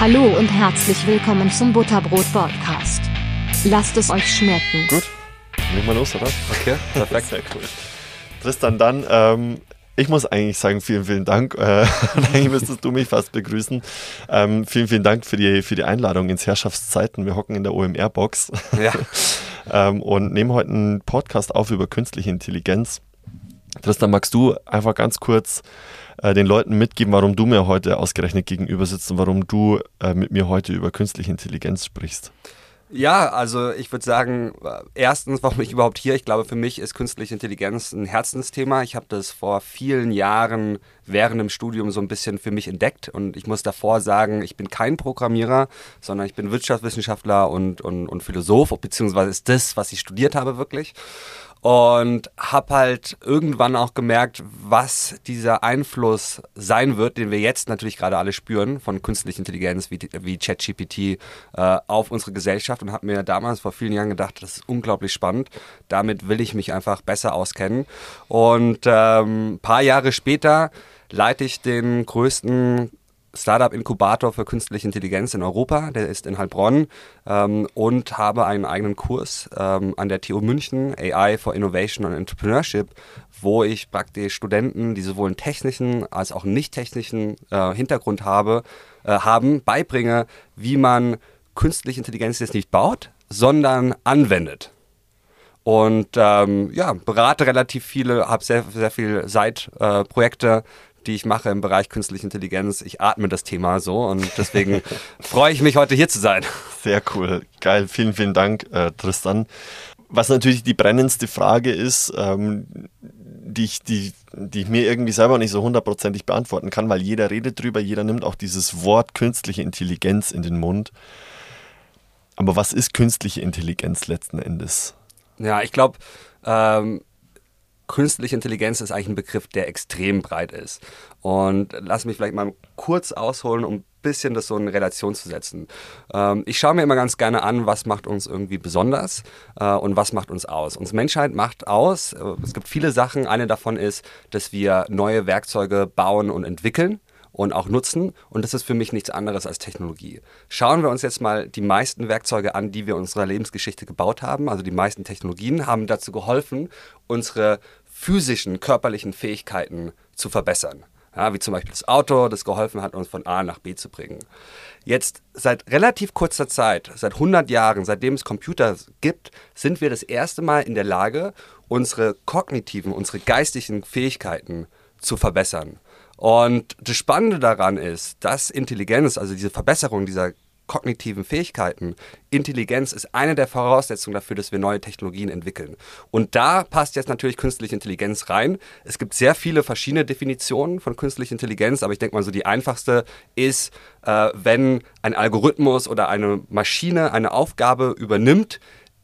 Hallo und herzlich willkommen zum Butterbrot Podcast. Lasst es euch schmecken. Gut, legen wir los, oder? Okay, perfekt. Sehr cool. Tristan, dann, ähm, ich muss eigentlich sagen, vielen, vielen Dank. Äh, eigentlich müsstest du mich fast begrüßen. Ähm, vielen, vielen Dank für die, für die Einladung ins Herrschaftszeiten. Wir hocken in der OMR-Box Ja, ähm, und nehmen heute einen Podcast auf über künstliche Intelligenz. Tristan, magst du einfach ganz kurz äh, den Leuten mitgeben, warum du mir heute ausgerechnet gegenüber sitzt und warum du äh, mit mir heute über künstliche Intelligenz sprichst? ja also ich würde sagen, äh, erstens, warum ich überhaupt hier? Ich glaube, für mich ist künstliche Intelligenz ein Herzensthema. Ich habe das vor vielen Jahren während dem Studium so ein bisschen für mich entdeckt und ich muss davor sagen, ich bin kein Programmierer, sondern ich bin Wirtschaftswissenschaftler und, und, und Philosoph, beziehungsweise ist das, was ich studiert habe, wirklich. Und habe halt irgendwann auch gemerkt, was dieser Einfluss sein wird, den wir jetzt natürlich gerade alle spüren von künstlicher Intelligenz wie, wie ChatGPT äh, auf unsere Gesellschaft und habe mir damals vor vielen Jahren gedacht, das ist unglaublich spannend. Damit will ich mich einfach besser auskennen. Und ähm, ein paar Jahre später leite ich den größten Startup-Inkubator für künstliche Intelligenz in Europa, der ist in Heilbronn ähm, und habe einen eigenen Kurs ähm, an der TU München, AI for Innovation and Entrepreneurship, wo ich praktisch Studenten, die sowohl einen technischen als auch einen nicht technischen äh, Hintergrund habe, äh, haben, beibringe, wie man künstliche Intelligenz jetzt nicht baut, sondern anwendet. Und ähm, ja, berate relativ viele, habe sehr, sehr viele Side-Projekte, die ich mache im Bereich künstliche Intelligenz. Ich atme das Thema so und deswegen freue ich mich, heute hier zu sein. Sehr cool, geil. Vielen, vielen Dank, äh, Tristan. Was natürlich die brennendste Frage ist, ähm, die, ich, die, die ich mir irgendwie selber nicht so hundertprozentig beantworten kann, weil jeder redet drüber, jeder nimmt auch dieses Wort künstliche Intelligenz in den Mund. Aber was ist künstliche Intelligenz letzten Endes? Ja, ich glaube, ähm, künstliche Intelligenz ist eigentlich ein Begriff, der extrem breit ist. Und lass mich vielleicht mal kurz ausholen, um ein bisschen das so in Relation zu setzen. Ähm, ich schaue mir immer ganz gerne an, was macht uns irgendwie besonders äh, und was macht uns aus. Uns Menschheit macht aus, äh, es gibt viele Sachen. Eine davon ist, dass wir neue Werkzeuge bauen und entwickeln und auch nutzen. Und das ist für mich nichts anderes als Technologie. Schauen wir uns jetzt mal die meisten Werkzeuge an, die wir in unserer Lebensgeschichte gebaut haben. Also die meisten Technologien haben dazu geholfen, unsere physischen, körperlichen Fähigkeiten zu verbessern. Ja, wie zum Beispiel das Auto, das geholfen hat, uns von A nach B zu bringen. Jetzt seit relativ kurzer Zeit, seit 100 Jahren, seitdem es Computer gibt, sind wir das erste Mal in der Lage, unsere kognitiven, unsere geistigen Fähigkeiten zu verbessern. Und das Spannende daran ist, dass Intelligenz, also diese Verbesserung dieser kognitiven Fähigkeiten, Intelligenz ist eine der Voraussetzungen dafür, dass wir neue Technologien entwickeln. Und da passt jetzt natürlich künstliche Intelligenz rein. Es gibt sehr viele verschiedene Definitionen von künstlicher Intelligenz, aber ich denke mal so die einfachste ist, äh, wenn ein Algorithmus oder eine Maschine eine Aufgabe übernimmt,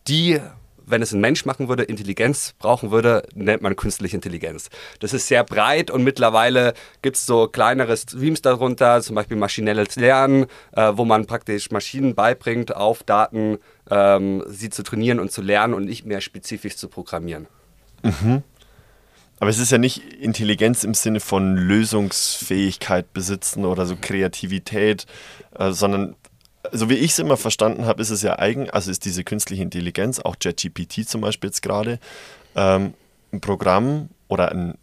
die wenn es ein Mensch machen würde, Intelligenz brauchen würde, nennt man künstliche Intelligenz. Das ist sehr breit und mittlerweile gibt es so kleinere Streams darunter, zum Beispiel maschinelles Lernen, äh, wo man praktisch Maschinen beibringt, auf Daten ähm, sie zu trainieren und zu lernen und nicht mehr spezifisch zu programmieren. Mhm. Aber es ist ja nicht Intelligenz im Sinne von Lösungsfähigkeit besitzen oder so Kreativität, äh, sondern so wie ich es immer verstanden habe, ist es ja eigen, also ist diese künstliche Intelligenz, auch JetGPT zum Beispiel jetzt gerade, ähm, ein Programm oder ein,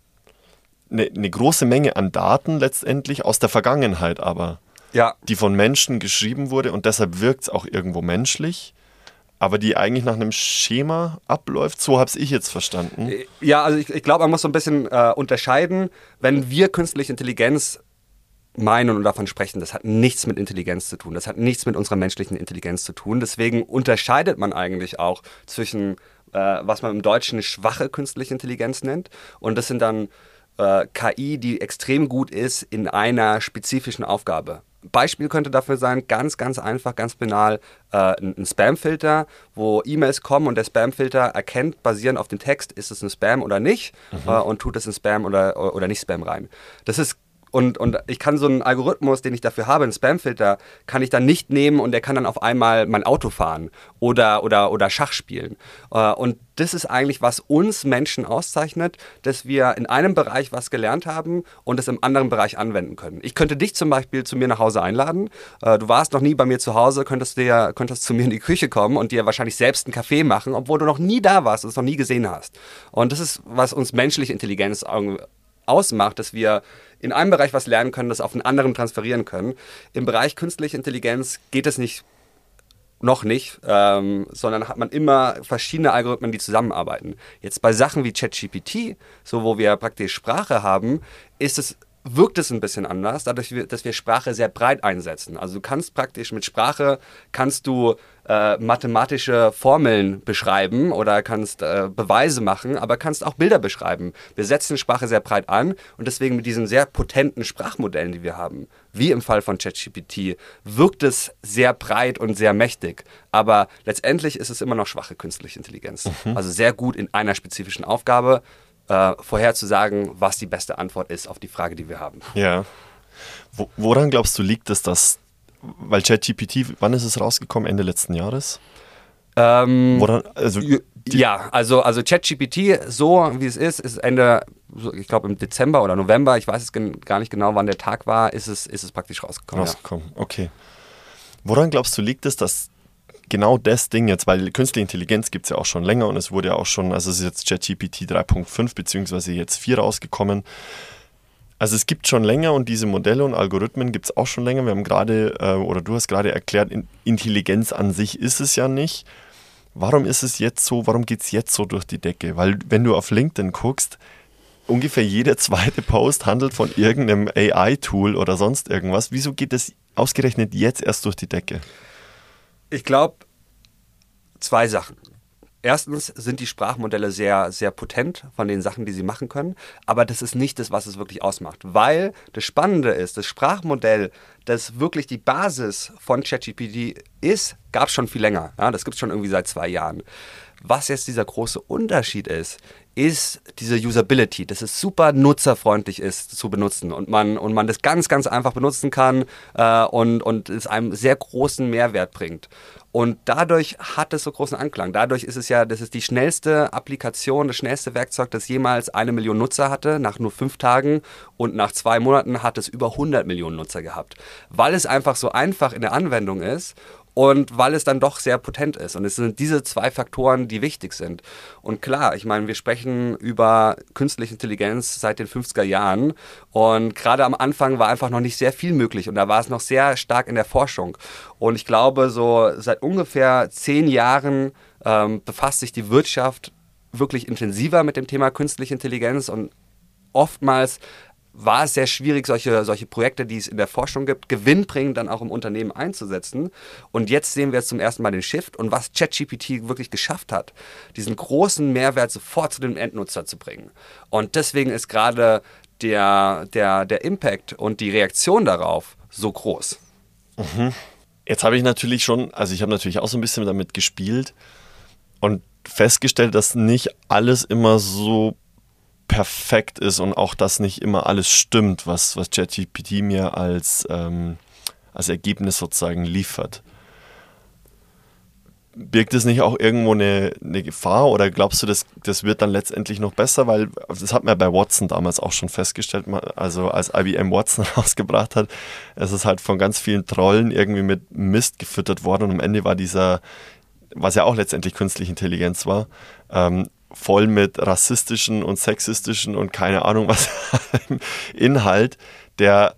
eine, eine, große Menge an Daten letztendlich aus der Vergangenheit aber, ja. die von Menschen geschrieben wurde und deshalb wirkt es auch irgendwo menschlich. Aber die eigentlich nach einem Schema abläuft, so habe ich jetzt verstanden. Ja, also ich, ich glaube, man muss so ein bisschen äh, unterscheiden, wenn wir künstliche Intelligenz meinen und davon sprechen, das hat nichts mit Intelligenz zu tun. Das hat nichts mit unserer menschlichen Intelligenz zu tun. Deswegen unterscheidet man eigentlich auch zwischen, äh, was man im Deutschen schwache künstliche Intelligenz nennt. Und das sind dann äh, KI, die extrem gut ist in einer spezifischen Aufgabe. Beispiel könnte dafür sein, ganz, ganz einfach, ganz banal, äh, ein, ein Spamfilter, wo E-Mails kommen und der Spamfilter erkennt, basierend auf dem Text, ist es ein Spam oder nicht, mhm. äh, und tut es in Spam oder, oder nicht Spam rein. Das ist und, und ich kann so einen Algorithmus, den ich dafür habe, einen Spamfilter, kann ich dann nicht nehmen und der kann dann auf einmal mein Auto fahren oder, oder, oder Schach spielen. Äh, und das ist eigentlich, was uns Menschen auszeichnet, dass wir in einem Bereich was gelernt haben und es im anderen Bereich anwenden können. Ich könnte dich zum Beispiel zu mir nach Hause einladen. Äh, du warst noch nie bei mir zu Hause, könntest, dir, könntest zu mir in die Küche kommen und dir wahrscheinlich selbst einen Kaffee machen, obwohl du noch nie da warst und es noch nie gesehen hast. Und das ist, was uns menschliche Intelligenz ausmacht, dass wir in einem Bereich was lernen können, das auf einen anderen transferieren können. Im Bereich künstliche Intelligenz geht es nicht noch nicht, ähm, sondern hat man immer verschiedene Algorithmen, die zusammenarbeiten. Jetzt bei Sachen wie ChatGPT, so wo wir praktisch Sprache haben, ist es wirkt es ein bisschen anders, dadurch, dass wir Sprache sehr breit einsetzen. Also du kannst praktisch mit Sprache, kannst du äh, mathematische Formeln beschreiben oder kannst äh, Beweise machen, aber kannst auch Bilder beschreiben. Wir setzen Sprache sehr breit an und deswegen mit diesen sehr potenten Sprachmodellen, die wir haben, wie im Fall von ChatGPT, wirkt es sehr breit und sehr mächtig. Aber letztendlich ist es immer noch schwache künstliche Intelligenz. Mhm. Also sehr gut in einer spezifischen Aufgabe äh, vorherzusagen, was die beste Antwort ist auf die Frage, die wir haben. Ja. Wo, woran glaubst du liegt es, dass, weil ChatGPT, wann ist es rausgekommen? Ende letzten Jahres? Ähm, woran, also ja, also, also ChatGPT, so wie es ist, ist Ende, ich glaube im Dezember oder November, ich weiß es gar nicht genau, wann der Tag war, ist es, ist es praktisch rausgekommen. Rausgekommen, ja. okay. Woran glaubst du, liegt es, dass genau das Ding jetzt, weil künstliche Intelligenz gibt es ja auch schon länger und es wurde ja auch schon, also es ist jetzt ChatGPT 3.5 beziehungsweise jetzt 4 rausgekommen. Also es gibt schon länger und diese Modelle und Algorithmen gibt es auch schon länger. Wir haben gerade, äh, oder du hast gerade erklärt, Intelligenz an sich ist es ja nicht. Warum ist es jetzt so, warum geht es jetzt so durch die Decke? Weil wenn du auf LinkedIn guckst, ungefähr jeder zweite Post handelt von irgendeinem AI-Tool oder sonst irgendwas. Wieso geht es ausgerechnet jetzt erst durch die Decke? Ich glaube, zwei Sachen. Erstens sind die Sprachmodelle sehr, sehr potent von den Sachen, die sie machen können, aber das ist nicht das, was es wirklich ausmacht, weil das Spannende ist, das Sprachmodell, das wirklich die Basis von ChatGPT ist, gab es schon viel länger. Ja, das gibt es schon irgendwie seit zwei Jahren. Was jetzt dieser große Unterschied ist, ist diese Usability, dass es super nutzerfreundlich ist zu benutzen und man, und man das ganz, ganz einfach benutzen kann äh, und, und es einem sehr großen Mehrwert bringt. Und dadurch hat es so großen Anklang. Dadurch ist es ja, das ist die schnellste Applikation, das schnellste Werkzeug, das jemals eine Million Nutzer hatte, nach nur fünf Tagen. Und nach zwei Monaten hat es über 100 Millionen Nutzer gehabt. Weil es einfach so einfach in der Anwendung ist und weil es dann doch sehr potent ist. Und es sind diese zwei Faktoren, die wichtig sind. Und klar, ich meine, wir sprechen über künstliche Intelligenz seit den 50er Jahren und gerade am Anfang war einfach noch nicht sehr viel möglich und da war es noch sehr stark in der Forschung. Und ich glaube, so seit ungefähr zehn Jahren ähm, befasst sich die Wirtschaft wirklich intensiver mit dem Thema künstliche Intelligenz und oftmals war es sehr schwierig, solche, solche Projekte, die es in der Forschung gibt, gewinnbringend dann auch im Unternehmen einzusetzen. Und jetzt sehen wir zum ersten Mal den Shift und was ChatGPT wirklich geschafft hat, diesen großen Mehrwert sofort zu dem Endnutzer zu bringen. Und deswegen ist gerade der, der, der Impact und die Reaktion darauf so groß. Mhm. Jetzt habe ich natürlich schon, also ich habe natürlich auch so ein bisschen damit gespielt und festgestellt, dass nicht alles immer so perfekt ist und auch, dass nicht immer alles stimmt, was, was mir als, ähm, als Ergebnis sozusagen liefert. Birgt es nicht auch irgendwo eine, eine Gefahr oder glaubst du, das, das wird dann letztendlich noch besser? Weil das hat man bei Watson damals auch schon festgestellt, also als IBM Watson rausgebracht hat, es ist halt von ganz vielen Trollen irgendwie mit Mist gefüttert worden und am Ende war dieser, was ja auch letztendlich künstliche Intelligenz war, ähm, voll mit rassistischen und sexistischen und keine Ahnung was Inhalt, der,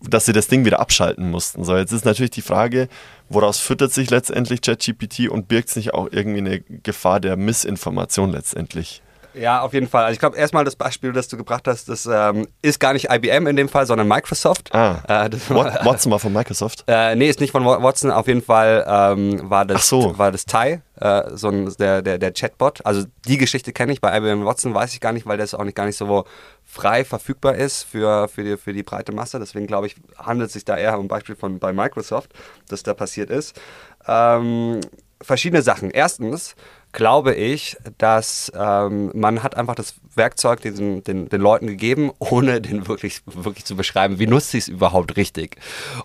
dass sie das Ding wieder abschalten mussten. So, jetzt ist natürlich die Frage, woraus füttert sich letztendlich ChatGPT und birgt es nicht auch irgendwie eine Gefahr der Missinformation letztendlich? Ja, auf jeden Fall. Also ich glaube, erstmal das Beispiel, das du gebracht hast, das ähm, ist gar nicht IBM in dem Fall, sondern Microsoft. Ah, äh, war, Watson war von Microsoft? Äh, nee, ist nicht von Watson. Auf jeden Fall ähm, war das, so. war das Tai, äh, so ein, der, der, der Chatbot. Also die Geschichte kenne ich, bei IBM Watson weiß ich gar nicht, weil das auch nicht gar nicht so frei verfügbar ist für, für, die, für die breite Masse. Deswegen glaube ich, handelt es sich da eher um ein Beispiel von bei Microsoft, das da passiert ist. Ähm, verschiedene Sachen. Erstens glaube ich, dass ähm, man hat einfach das Werkzeug diesen, den, den Leuten gegeben, ohne den wirklich, wirklich zu beschreiben, wie nutze ich es überhaupt richtig.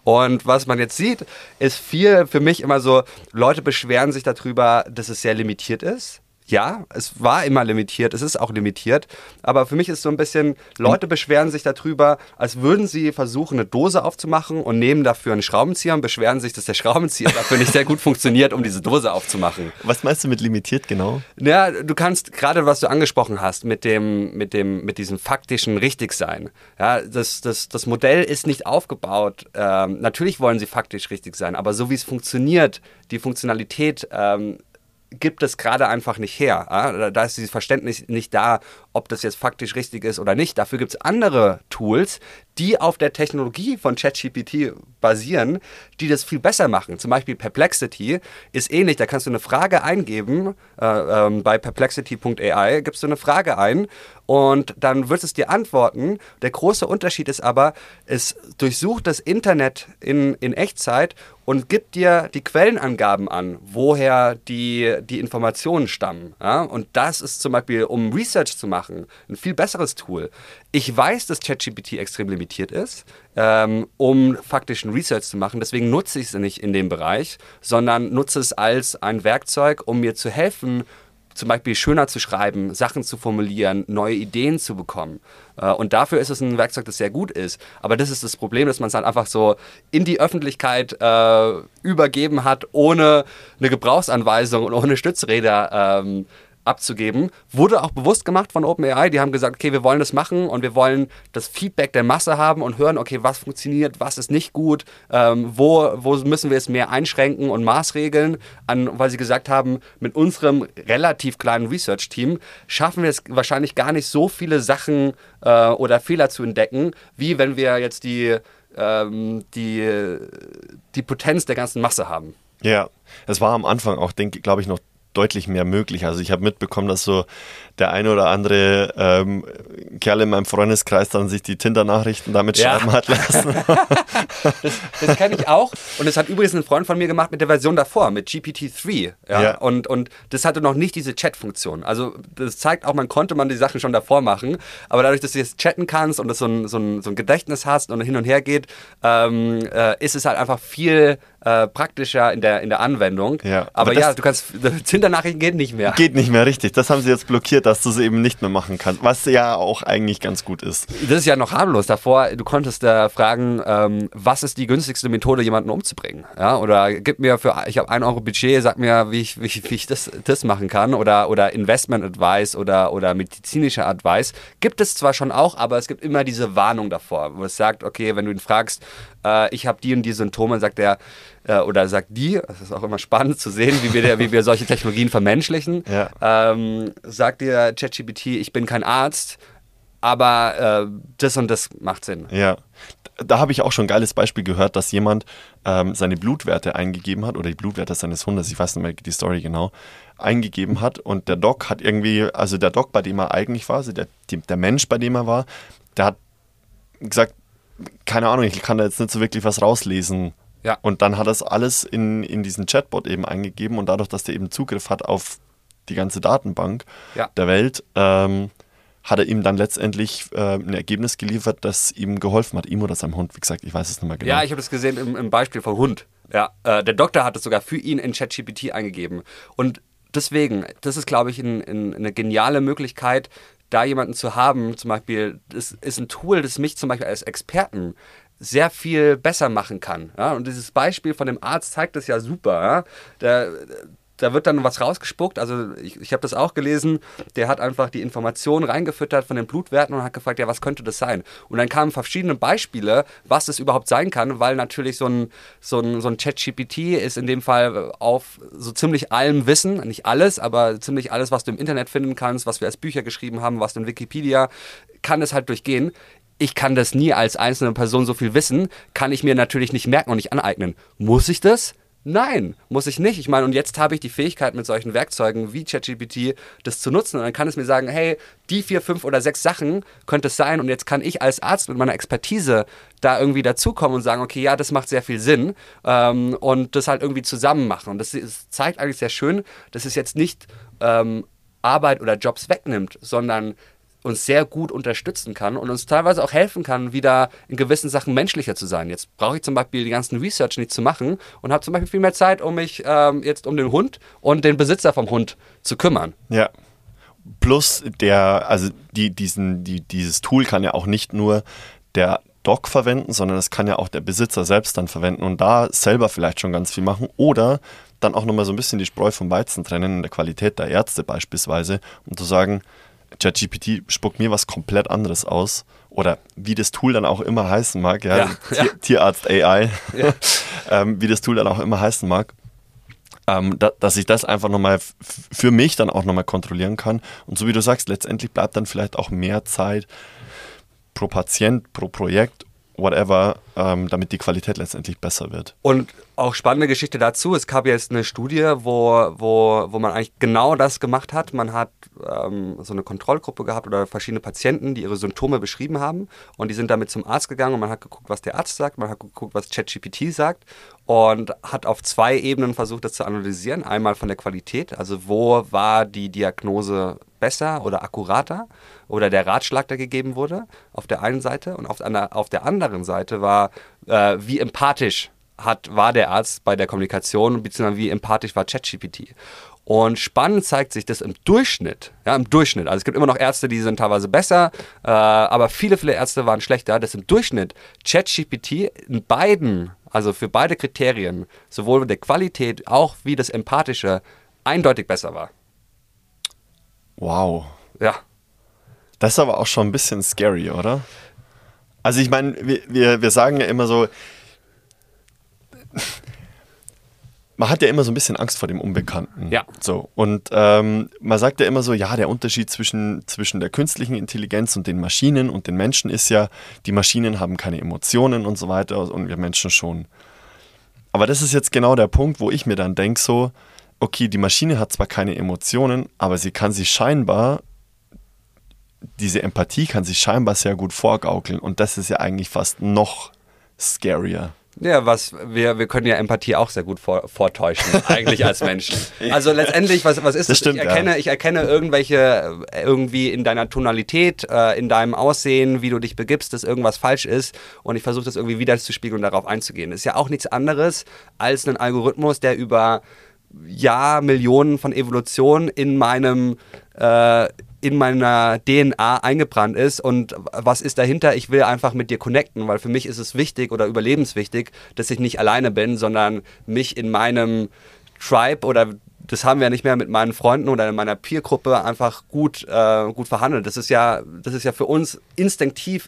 Und was man jetzt sieht, ist viel für mich immer so, Leute beschweren sich darüber, dass es sehr limitiert ist ja, es war immer limitiert, es ist auch limitiert, aber für mich ist so ein bisschen, Leute beschweren sich darüber, als würden sie versuchen, eine Dose aufzumachen und nehmen dafür einen Schraubenzieher und beschweren sich, dass der Schraubenzieher dafür nicht sehr gut funktioniert, um diese Dose aufzumachen. Was meinst du mit limitiert genau? Ja, du kannst gerade, was du angesprochen hast, mit dem, mit dem, mit diesem faktischen Richtigsein. Ja, das, das, das Modell ist nicht aufgebaut. Ähm, natürlich wollen sie faktisch richtig sein, aber so wie es funktioniert, die Funktionalität ähm, gibt es gerade einfach nicht her. Ja? Da ist dieses Verständnis nicht da, ob das jetzt faktisch richtig ist oder nicht. Dafür gibt es andere Tools, die auf der Technologie von ChatGPT basieren, die das viel besser machen. Zum Beispiel Perplexity ist ähnlich. Da kannst du eine Frage eingeben. Äh, ähm, bei perplexity.ai gibst du eine Frage ein und dann wird es dir antworten. Der große Unterschied ist aber, es durchsucht das Internet in, in Echtzeit und gibt dir die Quellenangaben an, woher die, die Informationen stammen. Ja? Und das ist zum Beispiel, um Research zu machen, ein viel besseres Tool. Ich weiß, dass ChatGPT extrem limitiert ist, ähm, um faktischen Research zu machen. Deswegen nutze ich es nicht in dem Bereich, sondern nutze es als ein Werkzeug, um mir zu helfen, zum Beispiel schöner zu schreiben, Sachen zu formulieren, neue Ideen zu bekommen. Äh, und dafür ist es ein Werkzeug, das sehr gut ist. Aber das ist das Problem, dass man es dann einfach so in die Öffentlichkeit äh, übergeben hat, ohne eine Gebrauchsanweisung und ohne Stützräder ähm, abzugeben. Wurde auch bewusst gemacht von OpenAI. Die haben gesagt, okay, wir wollen das machen und wir wollen das Feedback der Masse haben und hören, okay, was funktioniert, was ist nicht gut, ähm, wo, wo müssen wir es mehr einschränken und maßregeln, an, weil sie gesagt haben, mit unserem relativ kleinen Research-Team schaffen wir es wahrscheinlich gar nicht so viele Sachen äh, oder Fehler zu entdecken, wie wenn wir jetzt die, ähm, die, die Potenz der ganzen Masse haben. Ja, es war am Anfang auch, glaube ich, noch deutlich mehr möglich. Also ich habe mitbekommen, dass so der eine oder andere ähm, Kerl in meinem Freundeskreis dann sich die Tinder-Nachrichten damit ja. schreiben hat lassen. das, das kenne ich auch. Und das hat übrigens ein Freund von mir gemacht mit der Version davor, mit GPT-3. Ja? ja? Und, und das hatte noch nicht diese Chat-Funktion. Also das zeigt auch, man konnte man die Sachen schon davor machen. Aber dadurch, dass du jetzt chatten kannst und das so ein, so ein, so ein Gedächtnis hast und hin und her geht, ähm, äh, ist es halt einfach viel äh, praktischer in der, in der Anwendung. Ja, aber, aber ja, du kannst, Tinder-Nachrichten geht nicht mehr. Geht nicht mehr, richtig. Das haben sie jetzt blockiert, dass du es eben nicht mehr machen kannst, was ja auch eigentlich ganz gut ist. Das ist ja noch harmlos. Davor, du konntest da fragen, ähm, was ist die günstigste Methode, jemanden umzubringen? Ja, oder gib mir für, ich habe ein Euro Budget, sag mir, wie ich, wie, wie ich das, das machen kann. Oder, oder Investment Advice oder, oder medizinische Advice. Gibt es zwar schon auch, aber es gibt immer diese Warnung davor, wo es sagt, okay, wenn du ihn fragst, äh, ich habe die und die Symptome, sagt er, äh, oder sagt die, das ist auch immer spannend zu sehen, wie wir, der, wie wir solche Technologien vermenschlichen, ja. ähm, sagt dir ChatGPT, ich bin kein Arzt, aber äh, das und das macht Sinn. Ja. Da habe ich auch schon ein geiles Beispiel gehört, dass jemand ähm, seine Blutwerte eingegeben hat oder die Blutwerte seines Hundes, ich weiß nicht mehr die Story genau, eingegeben hat und der Doc hat irgendwie, also der Doc, bei dem er eigentlich war, also der, der Mensch, bei dem er war, der hat gesagt, keine Ahnung, ich kann da jetzt nicht so wirklich was rauslesen. Ja. Und dann hat er es alles in, in diesen Chatbot eben eingegeben und dadurch, dass der eben Zugriff hat auf die ganze Datenbank ja. der Welt, ähm, hat er ihm dann letztendlich äh, ein Ergebnis geliefert, das ihm geholfen hat, ihm oder seinem Hund. Wie gesagt, ich weiß es nicht mehr genau. Ja, ich habe das gesehen im, im, Beispiel vom Hund. Ja, äh, der Doktor hat es sogar für ihn in ChatGPT eingegeben. Und deswegen, das ist, glaube ich, ein, ein, eine geniale Möglichkeit, da jemanden zu haben, zum Beispiel, das ist ein Tool, das mich zum Beispiel als Experten sehr viel besser machen kann. Ja? Und dieses Beispiel von dem Arzt zeigt das ja super. Ja? Der, da wird dann was rausgespuckt. Also ich, ich habe das auch gelesen. Der hat einfach die Informationen reingefüttert von den Blutwerten und hat gefragt, ja, was könnte das sein? Und dann kamen verschiedene Beispiele, was das überhaupt sein kann, weil natürlich so ein, so ein, so ein Chat-GPT ist in dem Fall auf so ziemlich allem Wissen, nicht alles, aber ziemlich alles, was du im Internet finden kannst, was wir als Bücher geschrieben haben, was du in Wikipedia, kann es halt durchgehen ich kann das nie als einzelne Person so viel wissen, kann ich mir natürlich nicht merken und nicht aneignen. Muss ich das? Nein, muss ich nicht. Ich meine, und jetzt habe ich die Fähigkeit mit solchen Werkzeugen wie ChatGPT das zu nutzen. Und dann kann es mir sagen, hey, die vier, fünf oder sechs Sachen könnte es sein. Und jetzt kann ich als Arzt mit meiner Expertise da irgendwie dazukommen und sagen, okay, ja, das macht sehr viel Sinn. Ähm, und das halt irgendwie zusammen machen. Und das, das, zeigt eigentlich sehr schön, dass es jetzt nicht ähm, Arbeit oder Jobs wegnimmt, sondern uns sehr gut unterstützen kann und uns teilweise auch helfen kann, wieder in gewissen Sachen menschlicher zu sein. Jetzt brauche ich zum Beispiel die ganzen Research nicht zu machen und habe zum Beispiel viel mehr Zeit, um mich ähm, jetzt um den Hund und den Besitzer vom Hund zu kümmern. Ja. Plus der, also die, diesen, die, dieses Tool kann ja auch nicht nur der Dog verwenden, sondern es kann ja auch der Besitzer selbst dann verwenden und da selber vielleicht schon ganz viel machen oder dann auch nochmal so ein bisschen die Spreu vom Weizen trennen in der Qualität der Ärzte beispielsweise, um zu sagen, ChatGPT spuckt mir was komplett anderes aus. Oder wie das Tool dann auch immer heißen mag, ja, Ja, Tier, ja. Tierarzt AI, ähm, wie das Tool dann auch immer heißen mag, ähm, da, dass ich das einfach nochmal für mich dann auch nochmal kontrollieren kann. Und so wie du sagst, letztendlich bleibt dann vielleicht auch mehr Zeit pro Patient, pro Projekt, whatever, ähm, damit die Qualität letztendlich besser wird. Und auch spannende Geschichte dazu. Es gab jetzt eine Studie, wo, wo, wo man eigentlich genau das gemacht hat. Man hat ähm, so eine Kontrollgruppe gehabt oder verschiedene Patienten, die ihre Symptome beschrieben haben. Und die sind damit zum Arzt gegangen und man hat geguckt, was der Arzt sagt, man hat geguckt, was ChatGPT sagt und hat auf zwei Ebenen versucht, das zu analysieren. Einmal von der Qualität, also wo war die Diagnose besser oder akkurater oder der Ratschlag, der gegeben wurde, auf der einen Seite. Und auf, der- auf der anderen Seite war, äh, wie empathisch hat, war der Arzt bei der Kommunikation, beziehungsweise wie empathisch war ChatGPT. Und spannend zeigt sich das im Durchschnitt. Ja, im Durchschnitt. Also es gibt immer noch Ärzte, die sind teilweise besser, äh, aber viele, viele Ärzte waren schlechter. Dass im Durchschnitt ChatGPT in beiden, also für beide Kriterien, sowohl der Qualität auch wie das Empathische, eindeutig besser war. Wow. Ja. Das ist aber auch schon ein bisschen scary, oder? Also ich meine, wir, wir, wir sagen ja immer so, man hat ja immer so ein bisschen Angst vor dem Unbekannten. Ja. So. Und ähm, man sagt ja immer so, ja, der Unterschied zwischen, zwischen der künstlichen Intelligenz und den Maschinen und den Menschen ist ja, die Maschinen haben keine Emotionen und so weiter und wir Menschen schon. Aber das ist jetzt genau der Punkt, wo ich mir dann denke, so, okay, die Maschine hat zwar keine Emotionen, aber sie kann sich scheinbar diese Empathie kann sich scheinbar sehr gut vorgaukeln und das ist ja eigentlich fast noch scarier. Ja, was wir, wir können ja Empathie auch sehr gut vor, vortäuschen, eigentlich als Menschen. Also letztendlich, was, was ist Das stimmt, ich erkenne, ja. ich erkenne irgendwelche, äh, irgendwie in deiner Tonalität, äh, in deinem Aussehen, wie du dich begibst, dass irgendwas falsch ist und ich versuche das irgendwie wiederzuspiegeln und darauf einzugehen. Das ist ja auch nichts anderes als ein Algorithmus, der über Jahr, Millionen von Evolution in meinem äh, in meiner DNA eingebrannt ist und was ist dahinter? Ich will einfach mit dir connecten, weil für mich ist es wichtig oder überlebenswichtig, dass ich nicht alleine bin, sondern mich in meinem Tribe oder das haben wir ja nicht mehr mit meinen Freunden oder in meiner Peergruppe einfach gut, äh, gut verhandelt. Das ist ja, das ist ja für uns instinktiv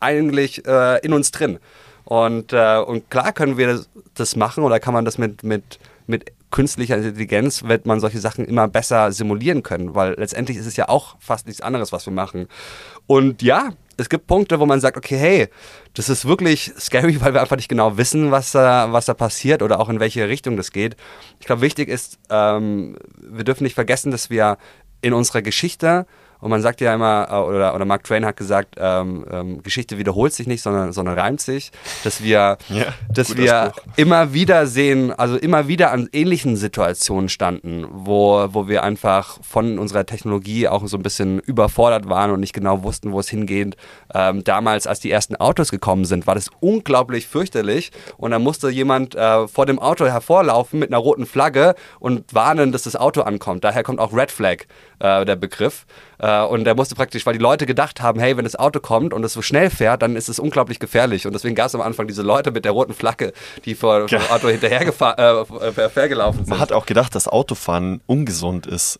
eigentlich äh, in uns drin. Und, äh, und klar können wir das, machen oder kann man das mit, mit, mit künstlicher Intelligenz, wird man solche Sachen immer besser simulieren können, weil letztendlich ist es ja auch fast nichts anderes, was wir machen. Und ja, es gibt Punkte, wo man sagt, okay, hey, das ist wirklich scary, weil wir einfach nicht genau wissen, was da, was da passiert oder auch in welche Richtung das geht. Ich glaube, wichtig ist, ähm, wir dürfen nicht vergessen, dass wir in unserer Geschichte und man sagt ja immer, äh, oder, oder Mark Twain hat gesagt, ähm, ähm, Geschichte wiederholt sich nicht, sondern, sondern reimt sich, dass wir, Ja, dass wir Spruch. immer wieder sehen, also immer wieder an ähnlichen Situationen standen, wo, wo wir einfach von unserer Technologie auch so ein bisschen überfordert waren und nicht genau wussten, wo es hingeht. Ähm, damals, als die ersten Autos gekommen sind, war das unglaublich fürchterlich und dann musste jemand äh, vor dem Auto hervorlaufen mit einer roten Flagge und warnen, dass das Auto ankommt. Daher kommt auch Red Flag, äh, der Begriff. Äh, und der musste praktisch, weil die Leute gedacht haben, hey, wenn das Auto kommt und es so schnell fährt, dann ist es unglaublich gefährlich. Und deswegen gab es am Anfang diese Leute mit der roten Flagge, die vor, vor dem Auto hinterher äh, hergelaufen sind. Man hat auch gedacht, dass Autofahren ungesund ist.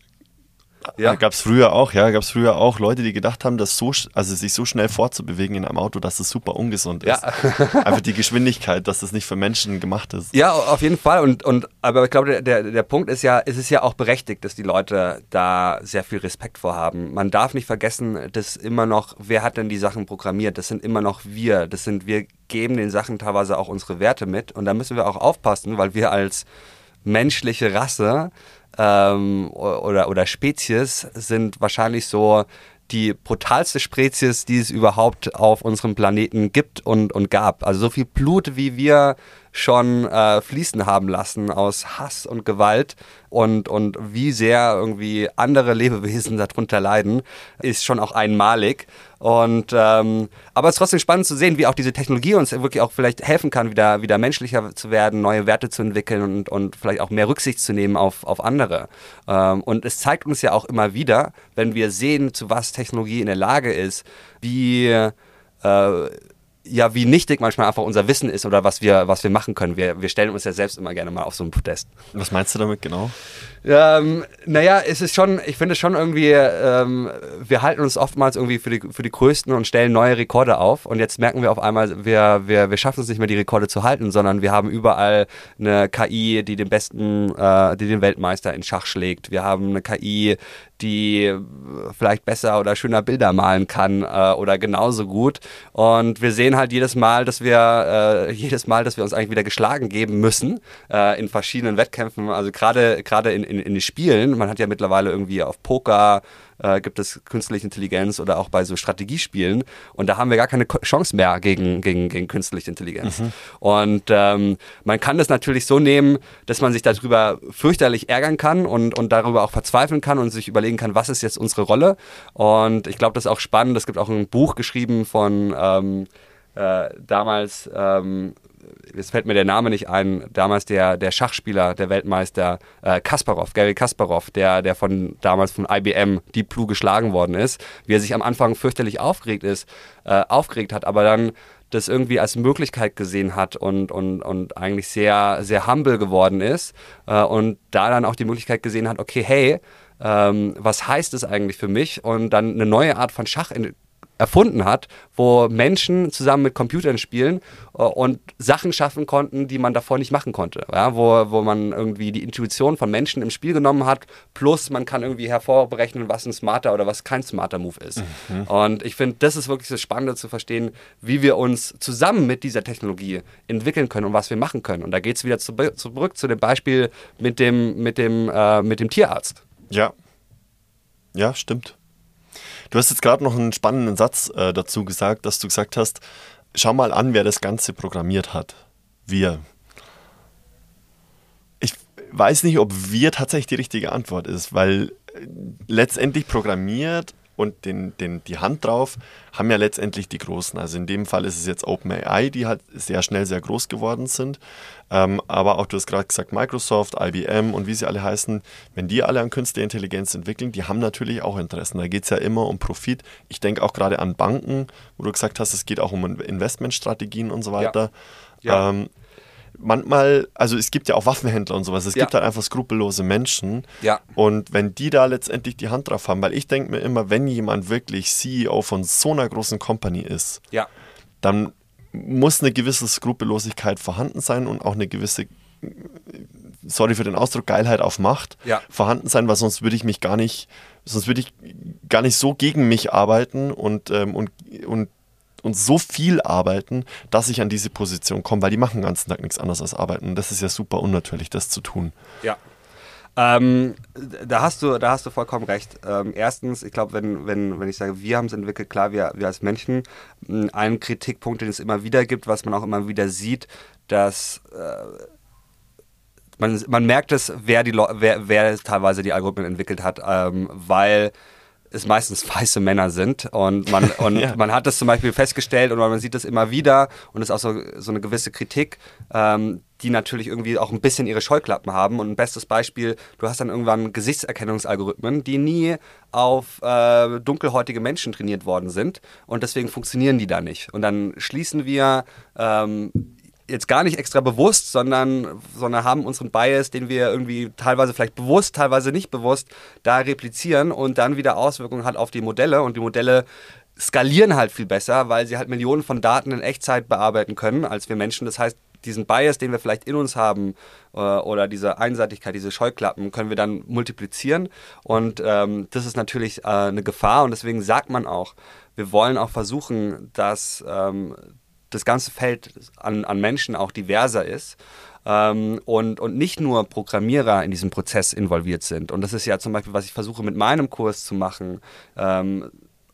Ja. Ja. Gab es früher auch, ja, gab es früher auch Leute, die gedacht haben, dass so, also sich so schnell fortzubewegen in einem Auto, dass es super ungesund ist. Ja. Einfach die Geschwindigkeit, dass das nicht für Menschen gemacht ist. Ja, auf jeden Fall. Und, und aber ich glaube, der, der, der Punkt ist ja, es ist ja auch berechtigt, dass die Leute da sehr viel Respekt vor haben. Man darf nicht vergessen, dass immer noch, wer hat denn die Sachen programmiert? Das sind immer noch wir. Das sind wir geben den Sachen teilweise auch unsere Werte mit. Und da müssen wir auch aufpassen, weil wir als menschliche Rasse ähm, oder, oder Spezies sind wahrscheinlich so die brutalste Spezies, die es überhaupt auf unserem Planeten gibt und, und gab. Also so viel Blut, wie wir schon äh, fließen haben lassen aus Hass und Gewalt und, und wie sehr irgendwie andere Lebewesen darunter leiden, ist schon auch einmalig. Und ähm, aber es ist trotzdem spannend zu sehen, wie auch diese Technologie uns wirklich auch vielleicht helfen kann, wieder, wieder menschlicher zu werden, neue Werte zu entwickeln und, und vielleicht auch mehr Rücksicht zu nehmen auf, auf andere. Ähm, und es zeigt uns ja auch immer wieder, wenn wir sehen, zu was Technologie in der Lage ist, wie äh, ja, wie nichtig manchmal einfach unser Wissen ist oder was wir, was wir machen können. Wir, wir stellen uns ja selbst immer gerne mal auf so einen Podest. Was meinst du damit genau? Ähm, naja, es ist schon, ich finde schon irgendwie, ähm, wir halten uns oftmals irgendwie für die, für die Größten und stellen neue Rekorde auf. Und jetzt merken wir auf einmal, wir, wir, wir schaffen es nicht mehr, die Rekorde zu halten, sondern wir haben überall eine KI, die den besten, äh, die den Weltmeister in Schach schlägt. Wir haben eine KI, die vielleicht besser oder schöner Bilder malen kann äh, oder genauso gut. Und wir sehen halt jedes Mal, dass wir äh, jedes Mal, dass wir uns eigentlich wieder geschlagen geben müssen äh, in verschiedenen Wettkämpfen. Also gerade gerade in, in, in den Spielen. Man hat ja mittlerweile irgendwie auf Poker äh, gibt es künstliche Intelligenz oder auch bei so Strategiespielen. Und da haben wir gar keine Chance mehr gegen, gegen, gegen künstliche Intelligenz. Mhm. Und ähm, man kann das natürlich so nehmen, dass man sich darüber fürchterlich ärgern kann und, und darüber auch verzweifeln kann und sich überlegen kann, was ist jetzt unsere Rolle. Und ich glaube, das ist auch spannend. Es gibt auch ein Buch geschrieben von ähm, äh, damals ähm, jetzt fällt mir der Name nicht ein, damals der, der Schachspieler, der Weltmeister äh, Kasparov, Gary Kasparov, der, der von damals von IBM Deep Blue geschlagen worden ist, wie er sich am Anfang fürchterlich aufgeregt ist, äh, aufgeregt hat, aber dann das irgendwie als Möglichkeit gesehen hat und, und, und eigentlich sehr, sehr humble geworden ist äh, und da dann auch die Möglichkeit gesehen hat, okay, hey, ähm, was heißt es eigentlich für mich? Und dann eine neue Art von Schach in, erfunden hat, wo Menschen zusammen mit Computern spielen äh, und Sachen schaffen konnten, die man davor nicht machen konnte. Ja, wo, wo man irgendwie die Intuition von Menschen im Spiel genommen hat, plus man kann irgendwie hervorberechnen, was ein smarter oder was kein smarter Move ist. Mhm. Und ich finde, das ist wirklich das Spannende zu verstehen, wie wir uns zusammen mit dieser Technologie entwickeln können und was wir machen können. Und da geht es wieder zu, zurück zu dem Beispiel mit dem, mit dem, äh, mit dem Tierarzt. Ja. Ja, stimmt. Du hast jetzt gerade noch einen spannenden Satz äh, dazu gesagt, dass du gesagt hast, schau mal an, wer das Ganze programmiert hat. Wir. Ich weiß nicht, ob wir tatsächlich die richtige Antwort ist, weil äh, letztendlich programmiert und den, den, die Hand drauf haben ja letztendlich die Großen. Also in dem Fall ist es jetzt OpenAI, die halt sehr schnell sehr groß geworden sind. Ähm, aber auch du hast gerade gesagt, Microsoft, IBM und wie sie alle heißen, wenn die alle an künstliche Intelligenz entwickeln, die haben natürlich auch Interessen. Da geht es ja immer um Profit. Ich denke auch gerade an Banken, wo du gesagt hast, es geht auch um Investmentstrategien und so weiter. Ja. Ja. Ähm, manchmal, also es gibt ja auch Waffenhändler und sowas, es ja. gibt halt einfach skrupellose Menschen. Ja. Und wenn die da letztendlich die Hand drauf haben, weil ich denke mir immer, wenn jemand wirklich CEO von so einer großen Company ist, ja. dann muss eine gewisse Skrupellosigkeit vorhanden sein und auch eine gewisse, sorry für den Ausdruck, Geilheit auf Macht ja. vorhanden sein, weil sonst würde ich mich gar nicht, sonst würde ich gar nicht so gegen mich arbeiten und, ähm, und, und und so viel arbeiten, dass ich an diese Position komme, weil die machen den ganzen Tag nichts anderes als arbeiten. Und das ist ja super unnatürlich, das zu tun. Ja. Ähm, da, hast du, da hast du vollkommen recht. Ähm, erstens, ich glaube, wenn, wenn, wenn ich sage, wir haben es entwickelt, klar, wir, wir als Menschen, ein Kritikpunkt, den es immer wieder gibt, was man auch immer wieder sieht, dass äh, man, man merkt es, wer, die, wer, wer teilweise die Algorithmen entwickelt hat, ähm, weil es meistens weiße Männer sind und man und ja. man hat das zum Beispiel festgestellt und man sieht das immer wieder und es ist auch so, so eine gewisse Kritik, ähm, die natürlich irgendwie auch ein bisschen ihre Scheuklappen haben und ein bestes Beispiel, du hast dann irgendwann Gesichtserkennungsalgorithmen, die nie auf äh, dunkelhäutige Menschen trainiert worden sind und deswegen funktionieren die da nicht und dann schließen wir ähm, jetzt gar nicht extra bewusst, sondern, sondern haben unseren Bias, den wir irgendwie teilweise vielleicht bewusst, teilweise nicht bewusst, da replizieren und dann wieder Auswirkungen hat auf die Modelle. Und die Modelle skalieren halt viel besser, weil sie halt Millionen von Daten in Echtzeit bearbeiten können als wir Menschen. Das heißt, diesen Bias, den wir vielleicht in uns haben äh, oder diese Einseitigkeit, diese Scheuklappen, können wir dann multiplizieren. Und ähm, das ist natürlich äh, eine Gefahr. Und deswegen sagt man auch, wir wollen auch versuchen, dass ähm, das ganze Feld an, an Menschen auch diverser ist. Ähm, und, und nicht nur Programmierer in diesem Prozess involviert sind. Und das ist ja zum Beispiel, was ich versuche mit meinem Kurs zu machen. Ähm,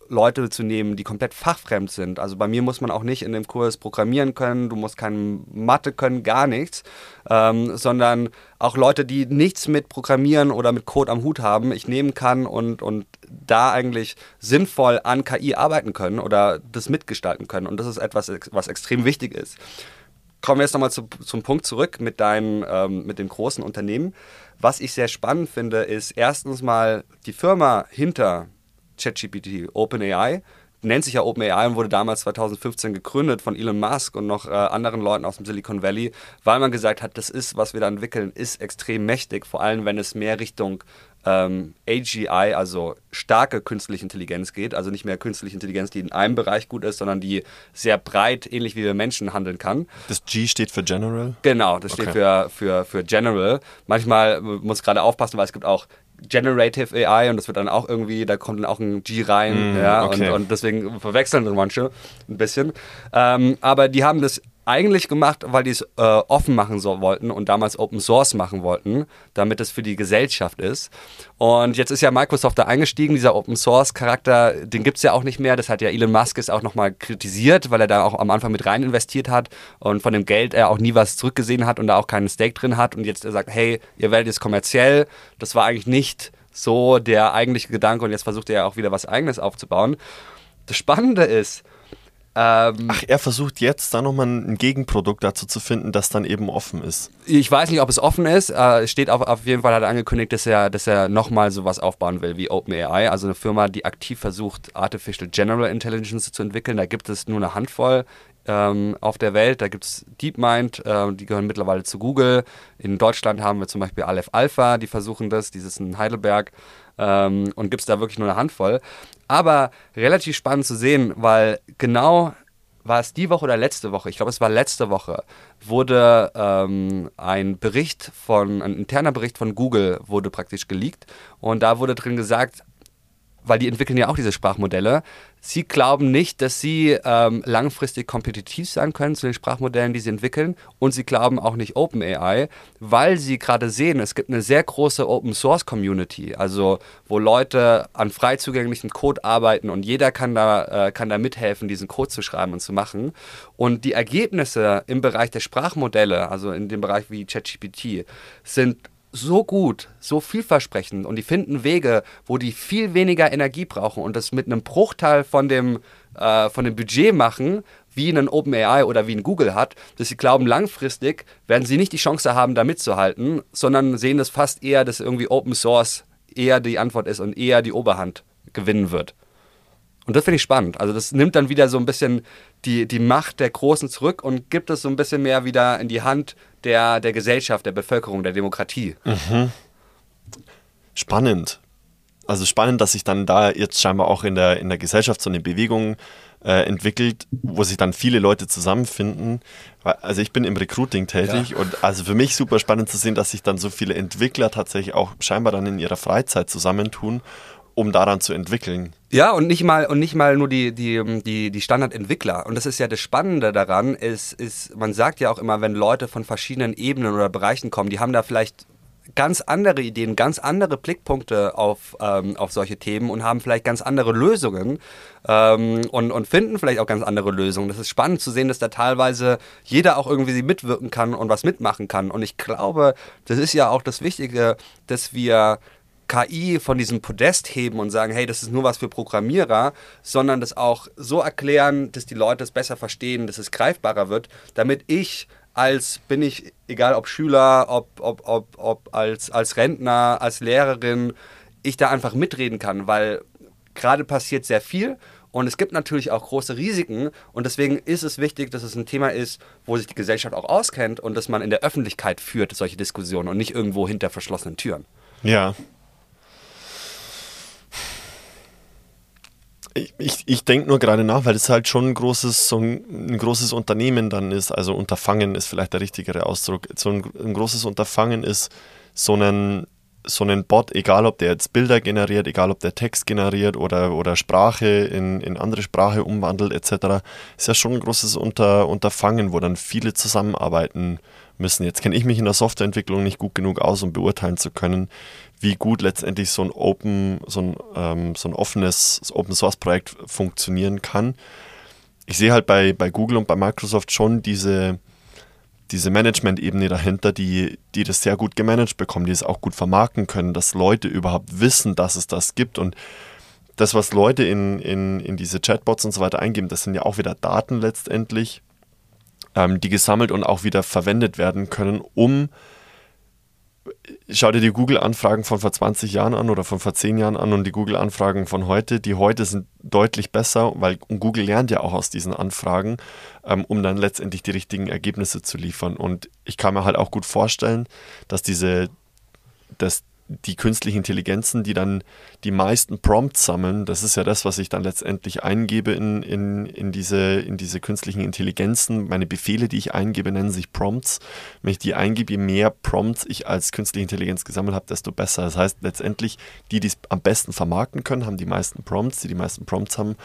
Leute zu nehmen, die komplett fachfremd sind. Also bei mir muss man auch nicht in dem Kurs programmieren können, du musst keine Mathe können, gar nichts, ähm, sondern auch Leute, die nichts mit Programmieren oder mit Code am Hut haben, ich nehmen kann und, und da eigentlich sinnvoll an KI arbeiten können oder das mitgestalten können. Und das ist etwas, was extrem wichtig ist. Kommen wir jetzt nochmal zu, zum Punkt zurück mit, deinem, ähm, mit dem großen Unternehmen. Was ich sehr spannend finde, ist erstens mal die Firma hinter ChatGPT, OpenAI, nennt sich ja OpenAI und wurde damals 2015 gegründet von Elon Musk und noch äh, anderen Leuten aus dem Silicon Valley, weil man gesagt hat, das ist, was wir da entwickeln, ist extrem mächtig, vor allem wenn es mehr Richtung ähm, AGI, also starke künstliche Intelligenz geht, also nicht mehr künstliche Intelligenz, die in einem Bereich gut ist, sondern die sehr breit, ähnlich wie wir Menschen handeln kann. Das G steht für General? Genau, das steht für, für, für General. Manchmal muss gerade aufpassen, weil es gibt auch Generative AI und das wird dann auch irgendwie, da kommt dann auch ein G rein, mm, ja, okay. und, und, deswegen verwechseln manche ein bisschen. Ähm, aber die haben das eigentlich gemacht, weil die es äh, offen machen so wollten und damals Open Source machen wollten, damit es für die Gesellschaft ist. Und jetzt ist ja Microsoft da eingestiegen, dieser Open Source Charakter, den gibt es ja auch nicht mehr. Das hat ja Elon Musk es auch nochmal kritisiert, weil er da auch am Anfang mit rein investiert hat und von dem Geld er auch nie was zurückgesehen hat und da auch keinen Stake drin hat. Und jetzt er sagt, hey, ihr werdet jetzt kommerziell. Das war eigentlich nicht so der eigentliche Gedanke und jetzt versucht er ja auch wieder was Eigenes aufzubauen. Das Spannende ist, ähm, Ach, er versucht jetzt da nochmal ein Gegenprodukt dazu zu finden, das dann eben offen ist. Ich weiß nicht, ob es offen ist. Äh, es steht auf, auf jeden Fall, hat er angekündigt, dass er, dass er nochmal sowas aufbauen will wie OpenAI, also eine Firma, die aktiv versucht, Artificial General Intelligence zu entwickeln. Da gibt es nur eine Handvoll ähm, auf der Welt. Da gibt es DeepMind, äh, die gehören mittlerweile zu Google. In Deutschland haben wir zum Beispiel Aleph Alpha, die versuchen das, dieses in Heidelberg. Ähm, und gibt es da wirklich nur eine Handvoll. Aber relativ spannend zu sehen, weil genau war es die Woche oder letzte Woche, ich glaube es war letzte Woche, wurde ähm, ein Bericht von, ein interner Bericht von Google wurde praktisch geleakt. Und da wurde drin gesagt, weil die entwickeln ja auch diese Sprachmodelle. Sie glauben nicht, dass sie ähm, langfristig kompetitiv sein können zu den Sprachmodellen, die sie entwickeln. Und sie glauben auch nicht OpenAI, weil sie gerade sehen, es gibt eine sehr große Open Source Community, also wo Leute an frei zugänglichem Code arbeiten und jeder kann da, äh, kann da mithelfen, diesen Code zu schreiben und zu machen. Und die Ergebnisse im Bereich der Sprachmodelle, also in dem Bereich wie ChatGPT, sind so gut, so vielversprechend und die finden Wege, wo die viel weniger Energie brauchen und das mit einem Bruchteil von dem, äh, von dem Budget machen, wie ein OpenAI oder wie ein Google hat, dass sie glauben, langfristig werden sie nicht die Chance haben, da mitzuhalten, sondern sehen es fast eher, dass irgendwie Open Source eher die Antwort ist und eher die Oberhand gewinnen wird. Und das finde ich spannend. Also das nimmt dann wieder so ein bisschen die, die Macht der Großen zurück und gibt es so ein bisschen mehr wieder in die Hand der, der Gesellschaft, der Bevölkerung, der Demokratie. Mhm. Spannend. Also spannend, dass sich dann da jetzt scheinbar auch in der, in der Gesellschaft so eine Bewegung äh, entwickelt, wo sich dann viele Leute zusammenfinden. Also ich bin im Recruiting tätig ja. und also für mich super spannend zu sehen, dass sich dann so viele Entwickler tatsächlich auch scheinbar dann in ihrer Freizeit zusammentun um daran zu entwickeln. Ja, und nicht mal, und nicht mal nur die, die, die, die Standardentwickler. Und das ist ja das Spannende daran, ist, ist, man sagt ja auch immer, wenn Leute von verschiedenen Ebenen oder Bereichen kommen, die haben da vielleicht ganz andere Ideen, ganz andere Blickpunkte auf, ähm, auf solche Themen und haben vielleicht ganz andere Lösungen ähm, und, und finden vielleicht auch ganz andere Lösungen. Das ist spannend zu sehen, dass da teilweise jeder auch irgendwie mitwirken kann und was mitmachen kann. Und ich glaube, das ist ja auch das Wichtige, dass wir KI von diesem Podest heben und sagen, hey, das ist nur was für Programmierer, sondern das auch so erklären, dass die Leute es besser verstehen, dass es greifbarer wird, damit ich als, bin ich, egal ob Schüler, ob, ob, ob, ob als, als Rentner, als Lehrerin, ich da einfach mitreden kann, weil gerade passiert sehr viel und es gibt natürlich auch große Risiken und deswegen ist es wichtig, dass es ein Thema ist, wo sich die Gesellschaft auch auskennt und dass man in der Öffentlichkeit führt solche Diskussionen und nicht irgendwo hinter verschlossenen Türen. Ja, Ich, ich denke nur gerade nach, weil es halt schon ein großes, so ein, ein, großes Unternehmen dann ist, also Unterfangen ist vielleicht der richtigere Ausdruck. So ein, ein großes Unterfangen ist, so einen, so einen Bot, egal ob der jetzt Bilder generiert, egal ob der Text generiert oder, oder Sprache in, in andere Sprache umwandelt etc., ist ja schon ein großes Unter, Unterfangen, wo dann viele zusammenarbeiten müssen. Jetzt kenne ich mich in der Softwareentwicklung nicht gut genug aus, um beurteilen zu können, wie gut letztendlich so ein Open, so ein, ähm, so ein offenes Open Source Projekt funktionieren kann. Ich sehe halt bei, bei Google und bei Microsoft schon diese, diese Management-Ebene dahinter, die, die das sehr gut gemanagt bekommen, die es auch gut vermarkten können, dass Leute überhaupt wissen, dass es das gibt. Und das, was Leute in, in, in diese Chatbots und so weiter eingeben, das sind ja auch wieder Daten letztendlich, ähm, die gesammelt und auch wieder verwendet werden können, um schau dir die Google-Anfragen von vor 20 Jahren an oder von vor 10 Jahren an und die Google-Anfragen von heute. Die heute sind deutlich besser, weil Google lernt ja auch aus diesen Anfragen, ähm, um dann letztendlich die richtigen Ergebnisse zu liefern. Und ich kann mir halt auch gut vorstellen, dass diese, dass die künstlichen Intelligenzen, die dann die meisten Prompts sammeln, das ist ja das, was ich dann letztendlich eingebe in, in, in, diese, in diese künstlichen Intelligenzen. Meine Befehle, die ich eingebe, nennen sich Prompts. Wenn ich die eingebe, je mehr Prompts ich als künstliche Intelligenz gesammelt habe, desto besser. Das heißt letztendlich, die, die es am besten vermarkten können, haben die meisten Prompts. Die die meisten Prompts haben,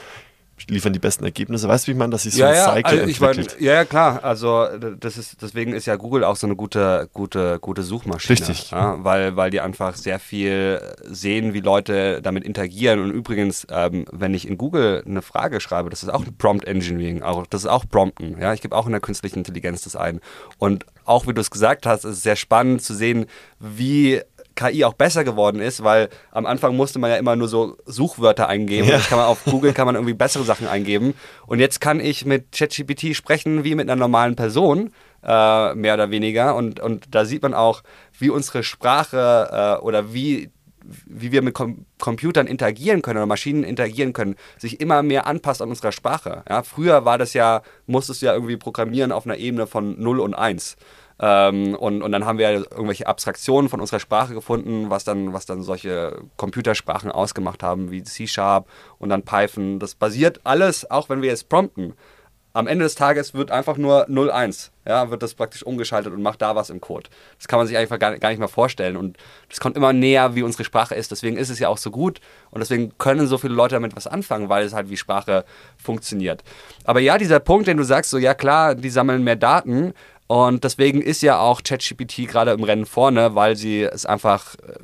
liefern die besten Ergebnisse. Weißt du, wie meine, dass sich so ja, ein Cycle also entwickelt? Mein, ja, ja, klar. Also das ist, deswegen ist ja Google auch so eine gute, gute, gute Suchmaschine. Richtig. Ja, weil, weil die einfach sehr viel sehen, wie Leute damit interagieren. Und übrigens, ähm, wenn ich in Google eine Frage schreibe, das ist auch Prompt Engineering, auch, das ist auch Prompten. Ja, ich gebe auch in der künstlichen Intelligenz das ein. Und auch wie du es gesagt hast, ist es sehr spannend zu sehen, wie KI auch besser geworden ist, weil am Anfang musste man ja immer nur so Suchwörter eingeben. Ja. Jetzt kann man auf Google kann man irgendwie bessere Sachen eingeben. Und jetzt kann ich mit ChatGPT sprechen wie mit einer normalen Person, äh, mehr oder weniger. Und, und da sieht man auch, wie unsere Sprache äh, oder wie wie wir mit Com Computern interagieren können oder Maschinen interagieren können, sich immer mehr anpasst an unserer Sprache. Ja, früher war das ja, musstest du ja irgendwie programmieren auf einer Ebene von 0 und 1. Ähm, und, und dann haben wir irgendwelche Abstraktionen von unserer Sprache gefunden, was dann, was dann solche Computersprachen ausgemacht haben, wie C-Sharp und dann Python. Das basiert alles, auch wenn wir jetzt prompten. Am Ende des Tages wird einfach nur 0,1, ja, wird das praktisch umgeschaltet und macht da was im Code. Das kann man sich einfach gar, gar nicht mehr vorstellen und das kommt immer näher, wie unsere Sprache ist. Deswegen ist es ja auch so gut und deswegen können so viele Leute damit was anfangen, weil es halt wie Sprache funktioniert. Aber ja, dieser Punkt, den du sagst, so ja klar, die sammeln mehr Daten, und deswegen ist ja auch ChatGPT gerade im Rennen vorne, weil sie es einfach äh,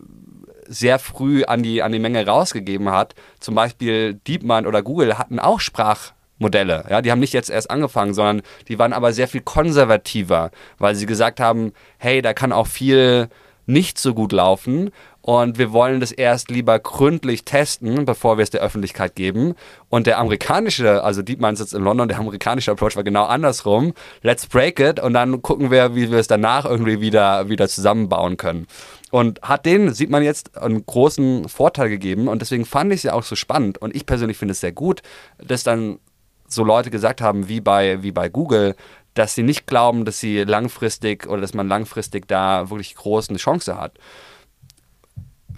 sehr früh an die, an die Menge rausgegeben hat. Zum Beispiel DeepMind oder Google hatten auch Sprachmodelle. Ja, die haben nicht jetzt erst angefangen, sondern die waren aber sehr viel konservativer, weil sie gesagt haben, hey, da kann auch viel nicht so gut laufen und wir wollen das erst lieber gründlich testen, bevor wir es der Öffentlichkeit geben. Und der amerikanische, also DeepMind sitzt in London, der amerikanische Approach war genau andersrum. Let's break it und dann gucken wir, wie wir es danach irgendwie wieder, wieder zusammenbauen können. Und hat denen, sieht man jetzt, einen großen Vorteil gegeben. Und deswegen fand ich es ja auch so spannend. Und ich persönlich finde es sehr gut, dass dann so Leute gesagt haben, wie bei, wie bei Gooel, dass sie nicht glauben, dass sie langfristig oder dass man langfristig da wirklich groß eine Chance hat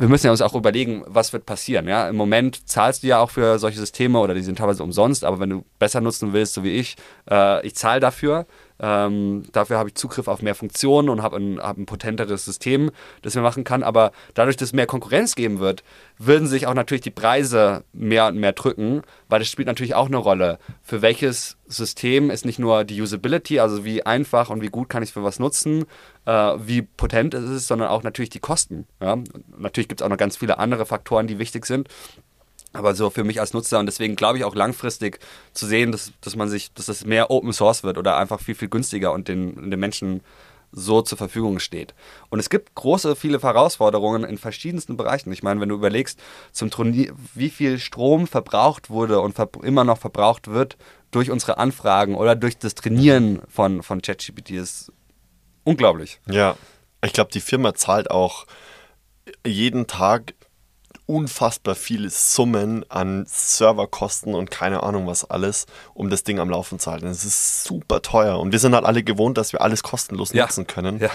wir müssen ja uns auch überlegen, was wird passieren. Ja? Im Moment zahlst du ja auch für solche Systeme oder die sind teilweise umsonst, aber wenn du besser nutzen willst, so wie ich, äh, ich zahle dafür. Ähm, dafür habe ich Zugriff auf mehr Funktionen und habe ein, hab ein potenteres System, das man machen kann. Aber dadurch, dass es mehr Konkurrenz geben wird, würden sich auch natürlich die Preise mehr und mehr drücken, weil das spielt natürlich auch eine Rolle. Für welches System ist nicht nur die Usability, also wie einfach und wie gut kann ich es für was nutzen, äh, wie potent es ist, sondern auch natürlich die Kosten. Ja? Natürlich gibt es auch noch ganz viele andere Faktoren, die wichtig sind. Aber so für mich als Nutzer und deswegen glaube ich auch langfristig zu sehen, dass, dass man sich, dass das mehr Open Source wird oder einfach viel, viel günstiger und den, den Menschen so zur Verfügung steht. Und es gibt große, viele Herausforderungen in verschiedensten Bereichen. Ich meine, wenn du überlegst, zum Turnier, wie viel Strom verbraucht wurde und immer noch verbraucht wird durch unsere Anfragen oder durch das Trainieren von, von ChatGPT, ist unglaublich. Ja, ich glaube, die Firma zahlt auch jeden Tag unfassbar viele Summen an Serverkosten und keine Ahnung was alles, um das Ding am Laufen zu halten. Es ist super teuer und wir sind halt alle gewohnt, dass wir alles kostenlos ja. nutzen können. Ja.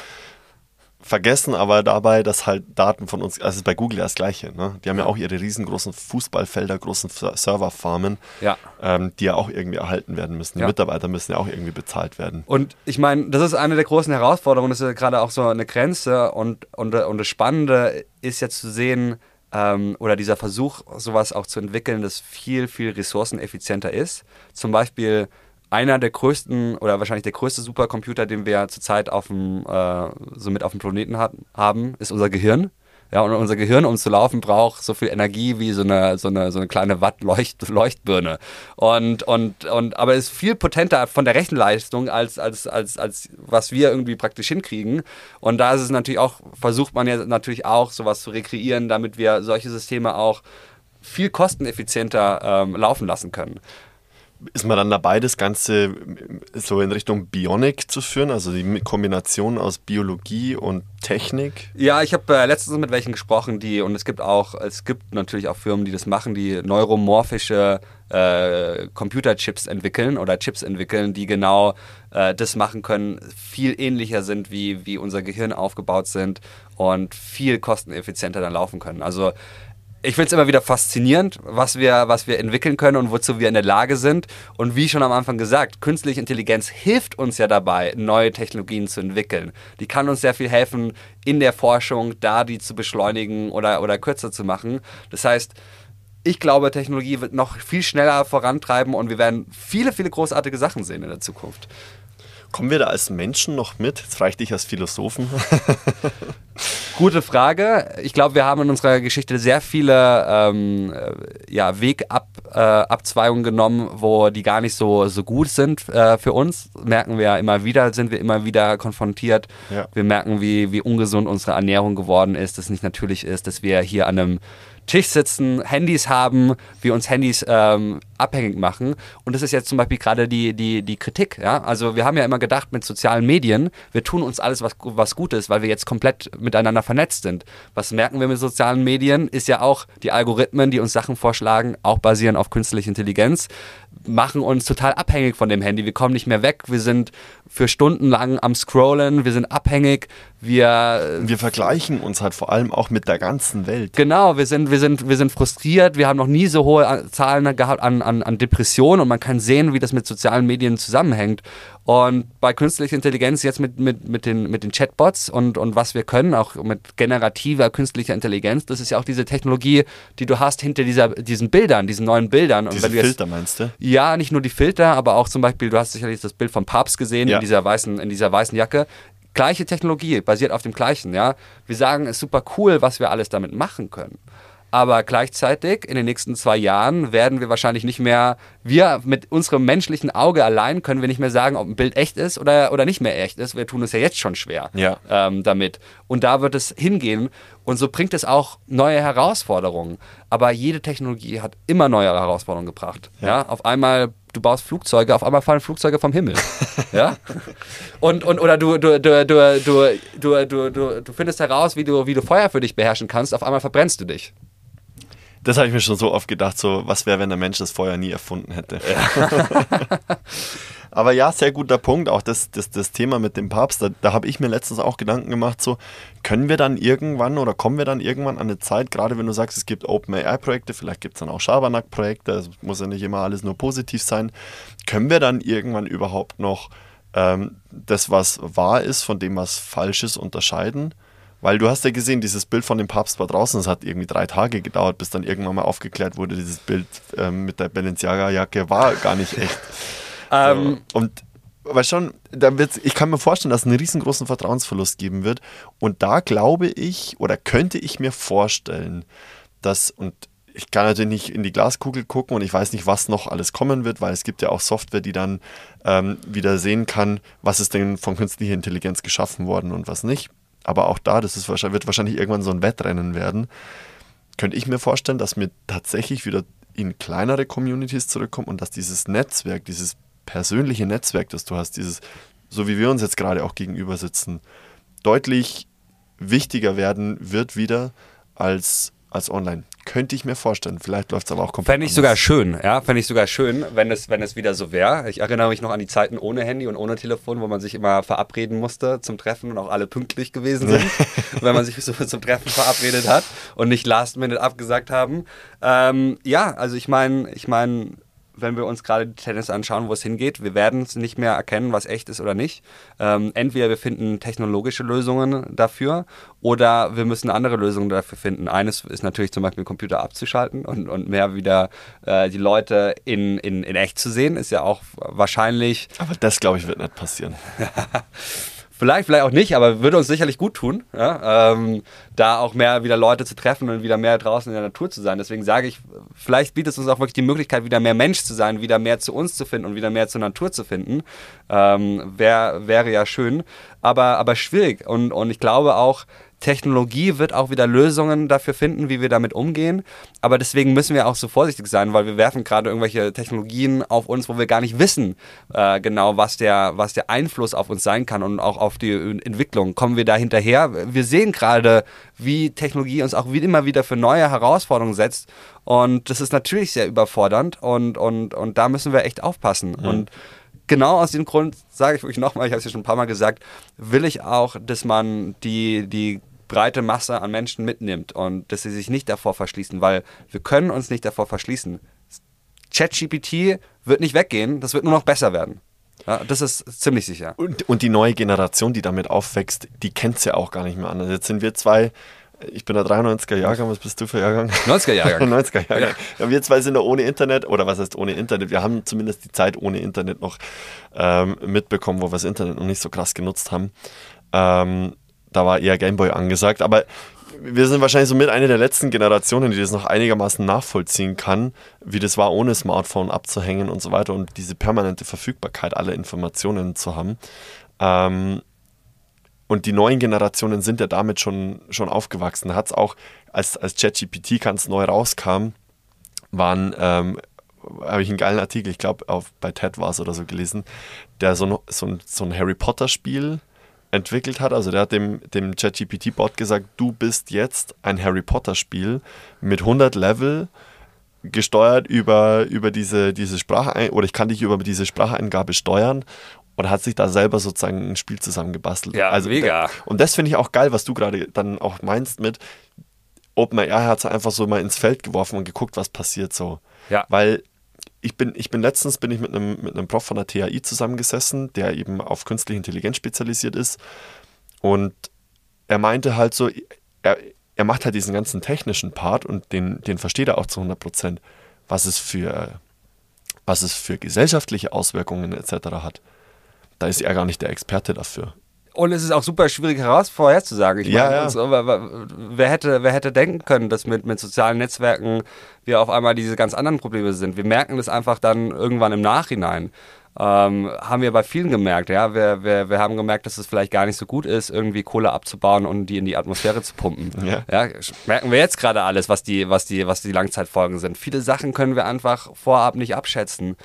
vergessen aber dabei, dass halt Daten von uns, also bei Google das Gleiche, ne? Die haben ja auch ihre riesengroßen Fußballfelder, großen Serverfarmen, Ja. ähm, die ja auch irgendwie erhalten werden müssen. Die Ja. Mitarbeiter müssen ja auch irgendwie bezahlt werden. Und ich meine, das ist eine der großen Herausforderungen, das ist ja gerade auch so eine Grenze und, und, und das Spannende ist jetzt zu sehen, ähm, oder dieser Versuch, sowas auch zu entwickeln, das viel, viel ressourceneffizienter ist. Zum Beispiel einer der größten oder wahrscheinlich der größte Supercomputer, den wir zurzeit auf dem, äh, so mit auf dem Planeten hat, haben, ist unser Gehirn. Ja, und unser Gehirn, um zu laufen, braucht so viel Energie wie so eine, so eine, so eine kleine Watt-Leucht Leuchtbirne. Und, und, und, aber ist viel potenter von der Rechenleistung, als, als, als, als was wir irgendwie praktisch hinkriegen. Und da ist es natürlich auch, versucht man ja natürlich auch, sowas zu rekreieren, damit wir solche Systeme auch viel kosteneffizienter ähm, laufen lassen können. Ist man dann dabei, das Ganze so in Richtung Bionik zu führen, also die Kombination aus Biologie und Technik? Ja, ich habe äh, letztens mit welchen gesprochen, die, und es gibt auch, es gibt natürlich auch Firmen, die das machen, die neuromorphische äh, Computerchips entwickeln oder Chips entwickeln, die genau äh, das machen können, viel ähnlicher sind, wie, wie unser Gehirn aufgebaut sind und viel kosteneffizienter dann laufen können. Also ich finde es immer wieder faszinierend, was wir, was wir entwickeln können und wozu wir in der Lage sind. Und wie schon am Anfang gesagt, künstliche Intelligenz hilft uns ja dabei, neue Technologien zu entwickeln. Die kann uns sehr viel helfen in der Forschung, da die zu beschleunigen oder, oder kürzer zu machen. Das heißt, ich glaube, Technologie wird noch viel schneller vorantreiben und wir werden viele, viele großartige Sachen sehen in der Zukunft. Kommen wir da als Menschen noch mit? Jetzt frage ich dich als Philosophen. Gute Frage. Ich glaube, wir haben in unserer Geschichte sehr viele ähm, äh, ja, Wegabzweigungen äh, genommen, wo die gar nicht so, so gut sind äh, für uns. Merken wir immer wieder, sind wir immer wieder konfrontiert. Ja. Wir merken, wie, wie ungesund unsere Ernährung geworden ist, dass es nicht natürlich ist, dass wir hier an einem Tisch sitzen, Handys haben, wir uns Handys ähm, abhängig machen. Und das ist jetzt zum Beispiel gerade die, die, die Kritik. Ja? Also wir haben ja immer gedacht mit sozialen Medien, wir tun uns alles was, was Gutes, weil wir jetzt komplett miteinander vernetzt sind. Was merken wir mit sozialen Medien? Ist ja auch die Algorithmen, die uns Sachen vorschlagen, auch basieren auf künstlicher Intelligenz, machen uns total abhängig von dem Handy. Wir kommen nicht mehr weg, wir sind für Stunden lang am Scrollen, wir sind abhängig, wir Wir vergleichen uns halt vor allem auch mit der ganzen Welt. Genau, wir sind, wir sind, wir sind frustriert, wir haben noch nie so hohe Zahlen gehabt an, an, an Depressionen und man kann sehen, wie das mit sozialen Medien zusammenhängt. Und bei künstlicher Intelligenz jetzt mit, mit, mit, den, mit den Chatbots und, und was wir können, auch mit generativer künstlicher Intelligenz, das ist ja auch diese Technologie, die du hast hinter dieser, diesen Bildern, diesen neuen Bildern. Und Diese wenn du jetzt- Filter meinst du? ja, nicht nur die Filter, aber auch zum Beispiel, du hast sicherlich das Bild vom Papst gesehen Ja. in dieser weißen, in dieser weißen Jacke. Gleiche Technologie, basiert auf dem gleichen, ja. Wir sagen, es ist super cool, was wir alles damit machen können. Aber gleichzeitig, in den nächsten zwei Jahren, werden wir wahrscheinlich nicht mehr, wir mit unserem menschlichen Auge allein können wir nicht mehr sagen, ob ein Bild echt ist oder, oder nicht mehr echt ist. Wir tun es ja jetzt schon schwer Ja. ähm, damit. Und da wird es hingehen. Und so bringt es auch neue Herausforderungen. Aber jede Technologie hat immer neue Herausforderungen gebracht. Ja. ja? Auf einmal, du baust Flugzeuge, auf einmal fallen Flugzeuge vom Himmel. ja? Und, und, oder du, du, du, du, du, du, du, du findest heraus, wie du, wie du Feuer für dich beherrschen kannst, auf einmal verbrennst du dich. Das habe ich mir schon so oft gedacht, so was wäre, wenn der Mensch das Feuer nie erfunden hätte. Aber ja, sehr guter Punkt. Auch das, das, das Thema mit dem Papst, da, da habe ich mir letztens auch Gedanken gemacht, so können wir dann irgendwann oder kommen wir dann irgendwann an eine Zeit, gerade wenn du sagst, es gibt OpenAI-Projekte, vielleicht gibt es dann auch Schabernack-Projekte, es muss ja nicht immer alles nur positiv sein, können wir dann irgendwann überhaupt noch ähm, das, was wahr ist, von dem, was falsch ist, unterscheiden? Weil du hast ja gesehen, dieses Bild von dem Papst war draußen, es hat irgendwie drei Tage gedauert, bis dann irgendwann mal aufgeklärt wurde, dieses Bild ähm, mit der Balenciaga-Jacke war gar nicht echt. Ähm, So. Und weil schon, da wird's, ich kann mir vorstellen, dass es einen riesengroßen Vertrauensverlust geben wird. Und da glaube ich oder könnte ich mir vorstellen, dass, und ich kann natürlich nicht in die Glaskugel gucken und ich weiß nicht, was noch alles kommen wird, weil es gibt ja auch Software, die dann ähm, wieder sehen kann, was ist denn von künstlicher Intelligenz geschaffen worden und was nicht. Aber auch da, das ist wird wahrscheinlich irgendwann so ein Wettrennen werden. Könnte ich mir vorstellen, dass wir tatsächlich wieder in kleinere Communities zurückkommen und dass dieses Netzwerk, dieses persönliche Netzwerk, das du hast, dieses, so wie wir uns jetzt gerade auch gegenüber sitzen, deutlich wichtiger werden wird wieder als, als online. Könnte ich mir vorstellen. Vielleicht läuft es aber auch komplett. Fände ich sogar schön, ja. Fände ich sogar schön, wenn es, wenn es wieder so wäre. Ich erinnere mich noch an die Zeiten ohne Handy und ohne Telefon, wo man sich immer verabreden musste zum Treffen und auch alle pünktlich gewesen sind, wenn man sich so zum Treffen verabredet hat und nicht last minute abgesagt haben. Ähm, ja, also ich meine, ich meine, wenn wir uns gerade Tennis anschauen, wo es hingeht. Wir werden es nicht mehr erkennen, was echt ist oder nicht. Ähm, entweder wir finden technologische Lösungen dafür oder wir müssen andere Lösungen dafür finden. Eines ist natürlich zum Beispiel Computer abzuschalten und, und mehr wieder äh, die Leute in, in, in echt zu sehen, ist ja auch wahrscheinlich. Aber das, glaube ich, wird nicht passieren. Vielleicht, vielleicht auch nicht, aber würde uns sicherlich gut tun, ja? ähm, da auch mehr wieder Leute zu treffen und wieder mehr draußen in der Natur zu sein. Deswegen sage ich, vielleicht bietet es uns auch wirklich die Möglichkeit, wieder mehr Mensch zu sein, wieder mehr zu uns zu finden und wieder mehr zur Natur zu finden. Ähm, wär, wäre ja schön, aber, aber schwierig. Und, und ich glaube auch, Technologie wird auch wieder Lösungen dafür finden, wie wir damit umgehen. Aber deswegen müssen wir auch so vorsichtig sein, weil wir werfen gerade irgendwelche Technologien auf uns, wo wir gar nicht wissen äh, genau, was der, was der Einfluss auf uns sein kann und auch auf die Entwicklung. Kommen wir da hinterher? Wir sehen gerade, wie Technologie uns auch wie immer wieder für neue Herausforderungen setzt. Und das ist natürlich sehr überfordernd und, und, und da müssen wir echt aufpassen. Mhm. Und genau aus dem Grund, sage ich wirklich nochmal, ich habe es ja schon ein paar Mal gesagt, will ich auch, dass man die, die breite Masse an Menschen mitnimmt und dass sie sich nicht davor verschließen, weil wir können uns nicht davor verschließen. ChatGPT wird nicht weggehen, das wird nur noch besser werden. Ja, das ist ziemlich sicher. Und, und die neue Generation, die damit aufwächst, die kennt es ja auch gar nicht mehr anders. Jetzt sind wir zwei ich bin der 93er Jahrgang, was bist du für Jahrgang? 90er Jahrgang. 90er Jahrgang. Ja. wir zwei sind da ohne Internet, oder was heißt ohne Internet? Wir haben zumindest die Zeit ohne Internet noch ähm, mitbekommen, wo wir das Internet noch nicht so krass genutzt haben. Ähm, da war eher Gameboy angesagt, aber wir sind wahrscheinlich so mit einer der letzten Generationen, die das noch einigermaßen nachvollziehen kann, wie das war, ohne Smartphone abzuhängen und so weiter und diese permanente Verfügbarkeit aller Informationen zu haben. Ähm, und die neuen Generationen sind ja damit schon, schon aufgewachsen. Hat es auch, als, als ChatGPT ganz neu rauskam, waren, ähm, habe ich einen geilen Artikel, ich glaube, bei TED war es oder so gelesen, der so ein, so ein, so ein Harry Potter-Spiel entwickelt hat. Also der hat dem, dem ChatGPT-Bot gesagt, du bist jetzt ein Harry Potter-Spiel mit 100 Level gesteuert über, über diese, diese Sprache oder ich kann dich über diese Spracheingabe steuern und hat sich da selber sozusagen ein Spiel zusammengebastelt. Ja, also mega. Und das finde ich auch geil, was du gerade dann auch meinst mit OpenAI hat es einfach so mal ins Feld geworfen und geguckt, was passiert so. Ja. Weil ich bin, ich bin letztens bin ich mit einem, mit einem Prof von der TAI zusammengesessen, der eben auf künstliche Intelligenz spezialisiert ist. Und er meinte halt so, er, er macht halt diesen ganzen technischen Part und den, den versteht er auch zu 100 Prozent, was es für, was es für gesellschaftliche Auswirkungen etc. hat da ist er gar nicht der Experte dafür. Und es ist auch super schwierig heraus vorherzusagen. Ich ja, meine, ja. So, wer, hätte, wer hätte denken können, dass mit, mit sozialen Netzwerken wir auf einmal diese ganz anderen Probleme sind. Wir merken das einfach dann irgendwann im Nachhinein. Ähm, haben wir bei vielen gemerkt. Ja? Wir, wir, wir haben gemerkt, dass es vielleicht gar nicht so gut ist, irgendwie Kohle abzubauen und die in die Atmosphäre zu pumpen. Ja. Ja, merken wir jetzt gerade alles, was die, was, die, was die Langzeitfolgen sind. Viele Sachen können wir einfach vorab nicht abschätzen.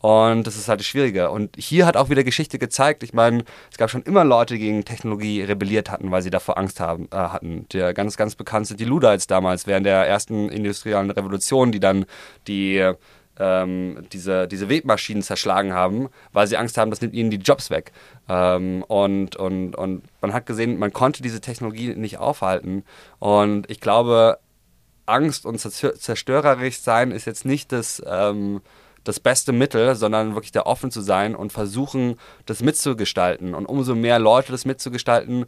Und das ist halt das Schwierige. Und hier hat auch wieder Geschichte gezeigt, ich meine, es gab schon immer Leute, die gegen Technologie rebelliert hatten, weil sie davor Angst haben, äh, hatten. Der ganz, ganz bekannt sind die Luddites damals, während der ersten industriellen Revolution, die dann die ähm, diese, diese Webmaschinen zerschlagen haben, weil sie Angst haben, das nimmt ihnen die Jobs weg. Ähm, und, und, und man hat gesehen, man konnte diese Technologie nicht aufhalten. Und ich glaube, Angst und zerstörerisch sein ist jetzt nicht das, ähm, das beste Mittel, sondern wirklich da offen zu sein und versuchen, das mitzugestalten. Und umso mehr Leute das mitzugestalten,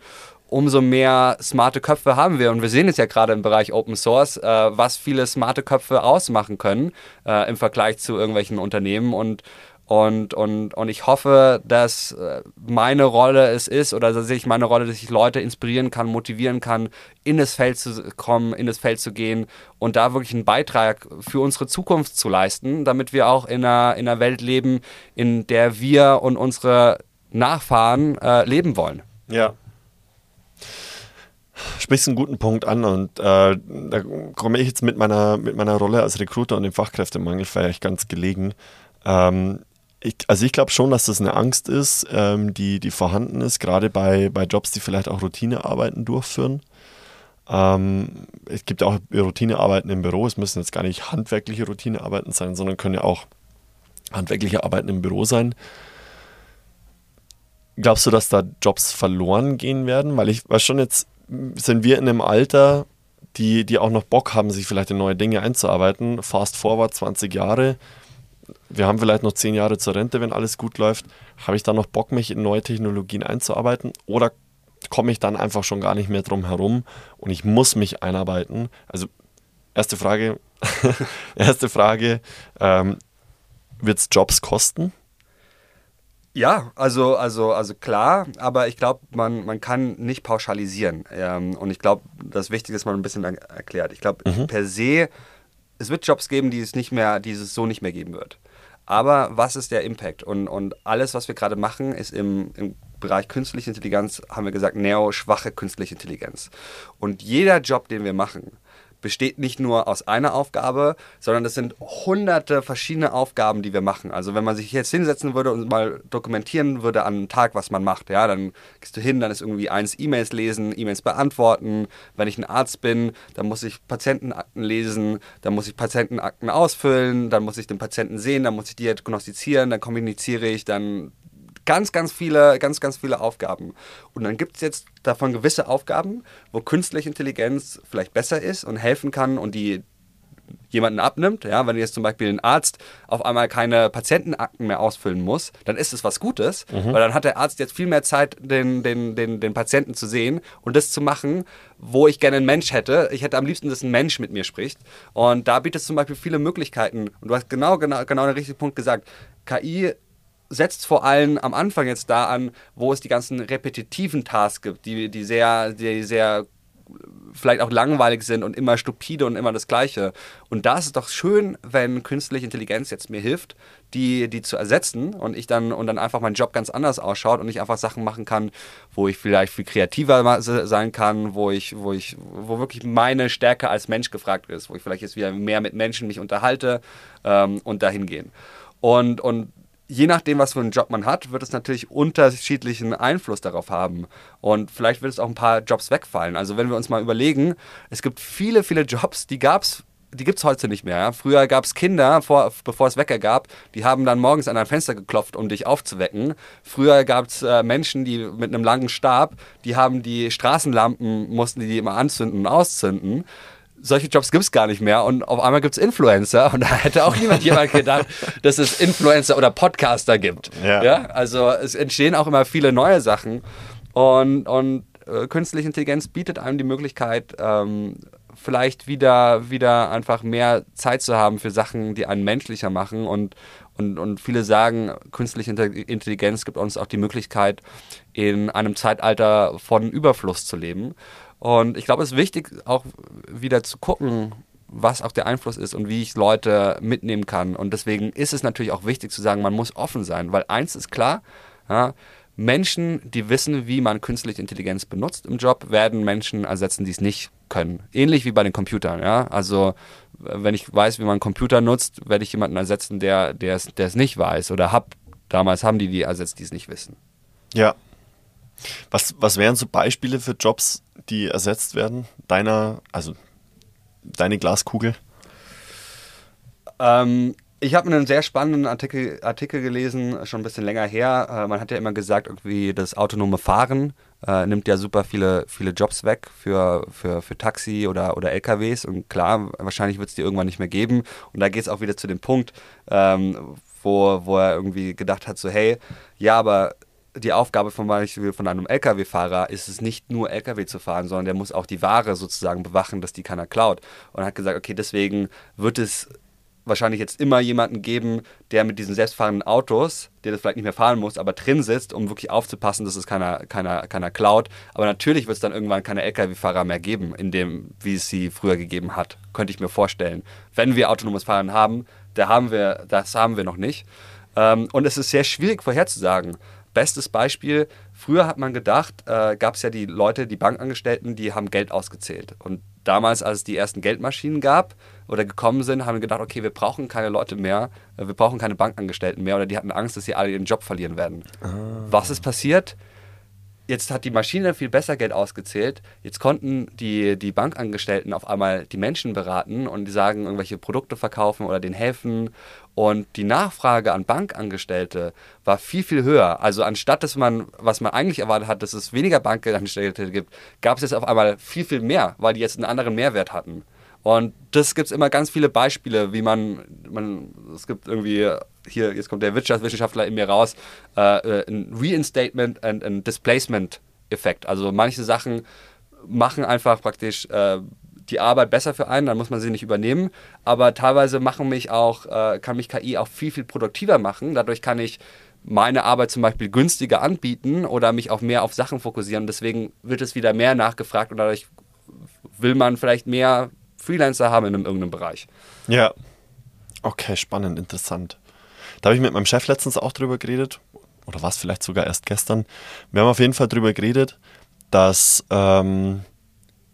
umso mehr smarte Köpfe haben wir. Und wir sehen es ja gerade im Bereich Open Source, äh, was viele smarte Köpfe ausmachen können äh, im Vergleich zu irgendwelchen Unternehmen. Und und, und, und ich hoffe, dass äh, meine Rolle es ist, oder dass ich meine Rolle, dass ich Leute inspirieren kann, motivieren kann, in das Feld zu kommen, in das Feld zu gehen und da wirklich einen Beitrag für unsere Zukunft zu leisten, damit wir auch in einer, in einer Welt leben, in der wir und unsere Nachfahren äh, leben wollen. Ja, sprichst einen guten Punkt an und äh, da komme ich jetzt mit meiner, mit meiner Rolle als Recruiter und dem Fachkräftemangel vielleicht ganz gelegen. Ähm, ich, also ich glaube schon, dass das eine Angst ist, ähm, die, die vorhanden ist, gerade bei, bei Jobs, die vielleicht auch Routinearbeiten durchführen. Ähm, es gibt auch Routinearbeiten im Büro. Es müssen jetzt gar nicht handwerkliche Routinearbeiten sein, sondern können ja auch handwerkliche Arbeiten im Büro sein. Glaubst du, dass da Jobs verloren gehen werden? Weil ich weiß schon, jetzt sind wir in einem Alter, die, die auch noch Bock haben, sich vielleicht in neue Dinge einzuarbeiten. Fast forward 20 Jahre. Wir haben vielleicht noch 10 Jahre zur Rente, wenn alles gut läuft. Habe ich da noch Bock, mich in neue Technologien einzuarbeiten? Oder komme ich dann einfach schon gar nicht mehr drum herum und ich muss mich einarbeiten? Also, erste Frage, erste Frage, ähm, wird es Jobs kosten? Ja, also, also, also klar, aber ich glaube, man, man kann nicht pauschalisieren. Ähm, und ich glaube, das Wichtige ist, man ein bisschen erklärt. Ich glaube, mhm. per se, es wird Jobs geben, die es nicht mehr, die es so nicht mehr geben wird. Aber was ist der Impact? Und, und alles, was wir gerade machen, ist im, im Bereich künstliche Intelligenz, haben wir gesagt, neo-schwache künstliche Intelligenz. Und jeder Job, den wir machen, besteht nicht nur aus einer Aufgabe, sondern es sind hunderte verschiedene Aufgaben, die wir machen. Also wenn man sich jetzt hinsetzen würde und mal dokumentieren würde an einem Tag, was man macht, ja, dann gehst du hin, dann ist irgendwie eins E-Mails lesen, E-Mails beantworten. Wenn ich ein Arzt bin, dann muss ich Patientenakten lesen, dann muss ich Patientenakten ausfüllen, dann muss ich den Patienten sehen, dann muss ich diagnostizieren, dann kommuniziere ich, dann ganz, ganz viele, ganz, ganz viele Aufgaben. Und dann gibt es jetzt davon gewisse Aufgaben, wo künstliche Intelligenz vielleicht besser ist und helfen kann und die jemanden abnimmt, ja, wenn jetzt zum Beispiel ein Arzt auf einmal keine Patientenakten mehr ausfüllen muss, dann ist es was Gutes, mhm. weil dann hat der Arzt jetzt viel mehr Zeit, den, den, den, den Patienten zu sehen und das zu machen, wo ich gerne einen Mensch hätte. Ich hätte am liebsten, dass ein Mensch mit mir spricht. Und da bietet es zum Beispiel viele Möglichkeiten. Und du hast genau, genau, genau den richtigen Punkt gesagt. KI setzt vor allem am Anfang jetzt da an, wo es die ganzen repetitiven Tasks gibt, die, die sehr, die sehr vielleicht auch langweilig sind und immer stupide und immer das Gleiche. Und da ist es doch schön, wenn künstliche Intelligenz jetzt mir hilft, die, die zu ersetzen und ich dann und dann einfach mein Job ganz anders ausschaut und ich einfach Sachen machen kann, wo ich vielleicht viel kreativer sein kann, wo ich, wo ich, wo wirklich meine Stärke als Mensch gefragt ist, wo ich vielleicht jetzt wieder mehr mit Menschen mich unterhalte ähm, und dahin gehen. Und, und je nachdem, was für einen Job man hat, wird es natürlich unterschiedlichen Einfluss darauf haben. Und vielleicht wird es auch ein paar Jobs wegfallen. Also wenn wir uns mal überlegen, es gibt viele, viele Jobs, die gab es die gibt es heute nicht mehr. Früher gab es Kinder, vor, bevor es Wecker gab, die haben dann morgens an ein Fenster geklopft, um dich aufzuwecken. Früher gab es äh, Menschen, die mit einem langen Stab, die haben die Straßenlampen, mussten die immer anzünden und auszünden solche Jobs gibt es gar nicht mehr und auf einmal gibt es Influencer und da hätte auch niemand jemand gedacht, dass es Influencer oder Podcaster gibt. Ja. ja. Also es entstehen auch immer viele neue Sachen und, und äh, künstliche Intelligenz bietet einem die Möglichkeit, ähm, vielleicht wieder, wieder einfach mehr Zeit zu haben für Sachen, die einen menschlicher machen und, und, und viele sagen, künstliche Intelligenz gibt uns auch die Möglichkeit, in einem Zeitalter von Überfluss zu leben. Und ich glaube, es ist wichtig, auch wieder zu gucken, was auch der Einfluss ist und wie ich Leute mitnehmen kann. Und deswegen ist es natürlich auch wichtig zu sagen, man muss offen sein, weil eins ist klar, ja, Menschen, die wissen, wie man künstliche Intelligenz benutzt im Job, werden Menschen ersetzen, die es nicht können. Ähnlich wie bei den Computern. Ja? Also wenn ich weiß, wie man einen Computer nutzt, werde ich jemanden ersetzen, der es nicht weiß. Oder hab, damals haben die die ersetzt, die es nicht wissen. Ja, was, was wären so Beispiele für Jobs, die ersetzt werden? Deiner, also deine Glaskugel? Ähm, ich habe einen sehr spannenden Artikel, Artikel gelesen, schon ein bisschen länger her. Äh, man hat ja immer gesagt, irgendwie das autonome Fahren äh, nimmt ja super viele, viele Jobs weg für, für, für Taxi oder, oder LKWs. Und klar, wahrscheinlich wird es die irgendwann nicht mehr geben. Und da geht es auch wieder zu dem Punkt, ähm, wo, wo er irgendwie gedacht hat, so hey, ja, aber die Aufgabe von von einem LKW-Fahrer ist es nicht nur LKW zu fahren, sondern der muss auch die Ware sozusagen bewachen, dass die keiner klaut. Und hat gesagt, okay, deswegen wird es wahrscheinlich jetzt immer jemanden geben, der mit diesen selbstfahrenden Autos, der das vielleicht nicht mehr fahren muss, aber drin sitzt, um wirklich aufzupassen, dass es keiner, keiner, keiner klaut. Aber natürlich wird es dann irgendwann keine Lkw-Fahrer mehr geben, in dem, wie es sie früher gegeben hat. Könnte ich mir vorstellen. Wenn wir autonomes Fahren haben, da haben wir, das haben wir noch nicht. Ähm, und es ist sehr schwierig vorherzusagen. Bestes Beispiel, früher hat man gedacht, äh, gab es ja die Leute, die Bankangestellten, die haben Geld ausgezählt. Und damals, als es die ersten Geldmaschinen gab oder gekommen sind, haben wir gedacht, okay, wir brauchen keine Leute mehr, äh, wir brauchen keine Bankangestellten mehr oder die hatten Angst, dass sie alle ihren Job verlieren werden. Ah. Was ist passiert? jetzt hat die Maschine viel besser Geld ausgezählt. Jetzt konnten die, die Bankangestellten auf einmal die Menschen beraten und die sagen, irgendwelche Produkte verkaufen oder denen helfen. Und die Nachfrage an Bankangestellte war viel, viel höher. Also anstatt, dass man, was man eigentlich erwartet hat, dass es weniger Bankangestellte gibt, gab es jetzt auf einmal viel, viel mehr, weil die jetzt einen anderen Mehrwert hatten. Und das gibt es immer ganz viele Beispiele, wie man, man, es gibt irgendwie, hier, jetzt kommt der Wirtschaftswissenschaftler in mir raus, äh, äh ein Reinstatement und ein Displacement-Effekt. Also manche Sachen machen einfach praktisch äh, die Arbeit besser für einen, dann muss man sie nicht übernehmen. Aber teilweise machen mich auch, äh, kann mich KI auch viel, viel produktiver machen. Dadurch kann ich meine Arbeit zum Beispiel günstiger anbieten oder mich auch mehr auf Sachen fokussieren. Deswegen wird es wieder mehr nachgefragt und dadurch will man vielleicht mehr Freelancer haben in einem, irgendeinem Bereich. Ja. Okay, spannend, interessant. Da habe ich mit meinem Chef letztens auch drüber geredet, oder was vielleicht sogar erst gestern. Wir haben auf jeden Fall drüber geredet, dass, ähm,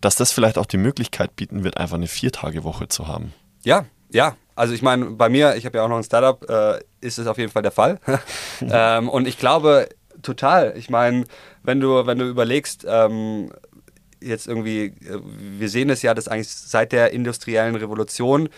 dass das vielleicht auch die Möglichkeit bieten wird, einfach eine Viertagewoche zu haben. Ja, ja. Also ich meine, bei mir, ich habe ja auch noch ein Startup, äh, ist es auf jeden Fall der Fall. ähm, und ich glaube total. Ich meine, wenn du, wenn du überlegst, ähm, jetzt irgendwie, äh, wir sehen es ja, dass eigentlich seit der industriellen Revolution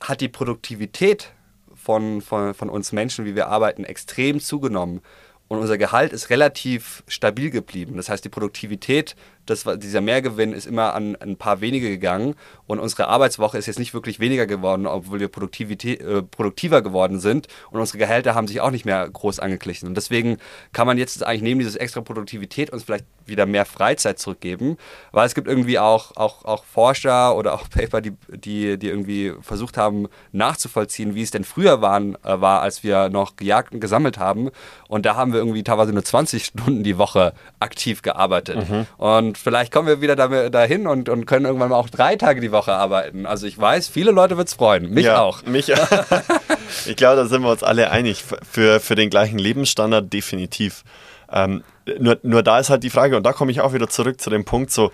hat die Produktivität von, von, von uns Menschen, wie wir arbeiten, extrem zugenommen. Und unser Gehalt ist relativ stabil geblieben. Das heißt, die Produktivität das, dieser Mehrgewinn ist immer an, ein paar wenige gegangen und unsere Arbeitswoche ist jetzt nicht wirklich weniger geworden, obwohl wir Produktivität, äh, produktiver geworden sind und unsere Gehälter haben sich auch nicht mehr groß angeglichen. Und deswegen kann man jetzt eigentlich neben dieses extra Produktivität uns vielleicht wieder mehr Freizeit zurückgeben, weil es gibt irgendwie auch, auch, auch Forscher oder auch Paper, die, die, die irgendwie versucht haben nachzuvollziehen, wie es denn früher waren, äh, war, als wir noch gejagt und gesammelt haben. Und da haben wir irgendwie teilweise nur 20 Stunden die Woche aktiv gearbeitet. Mhm. Und vielleicht kommen wir wieder dahin und, und können irgendwann mal auch drei Tage die Woche arbeiten. Also ich weiß, viele Leute wird es freuen. Mich ja, auch. Mich Ich glaube, da sind wir uns alle einig. Für, für den gleichen Lebensstandard definitiv. Ähm, nur, nur da ist halt die Frage, und da komme ich auch wieder zurück zu dem Punkt, so,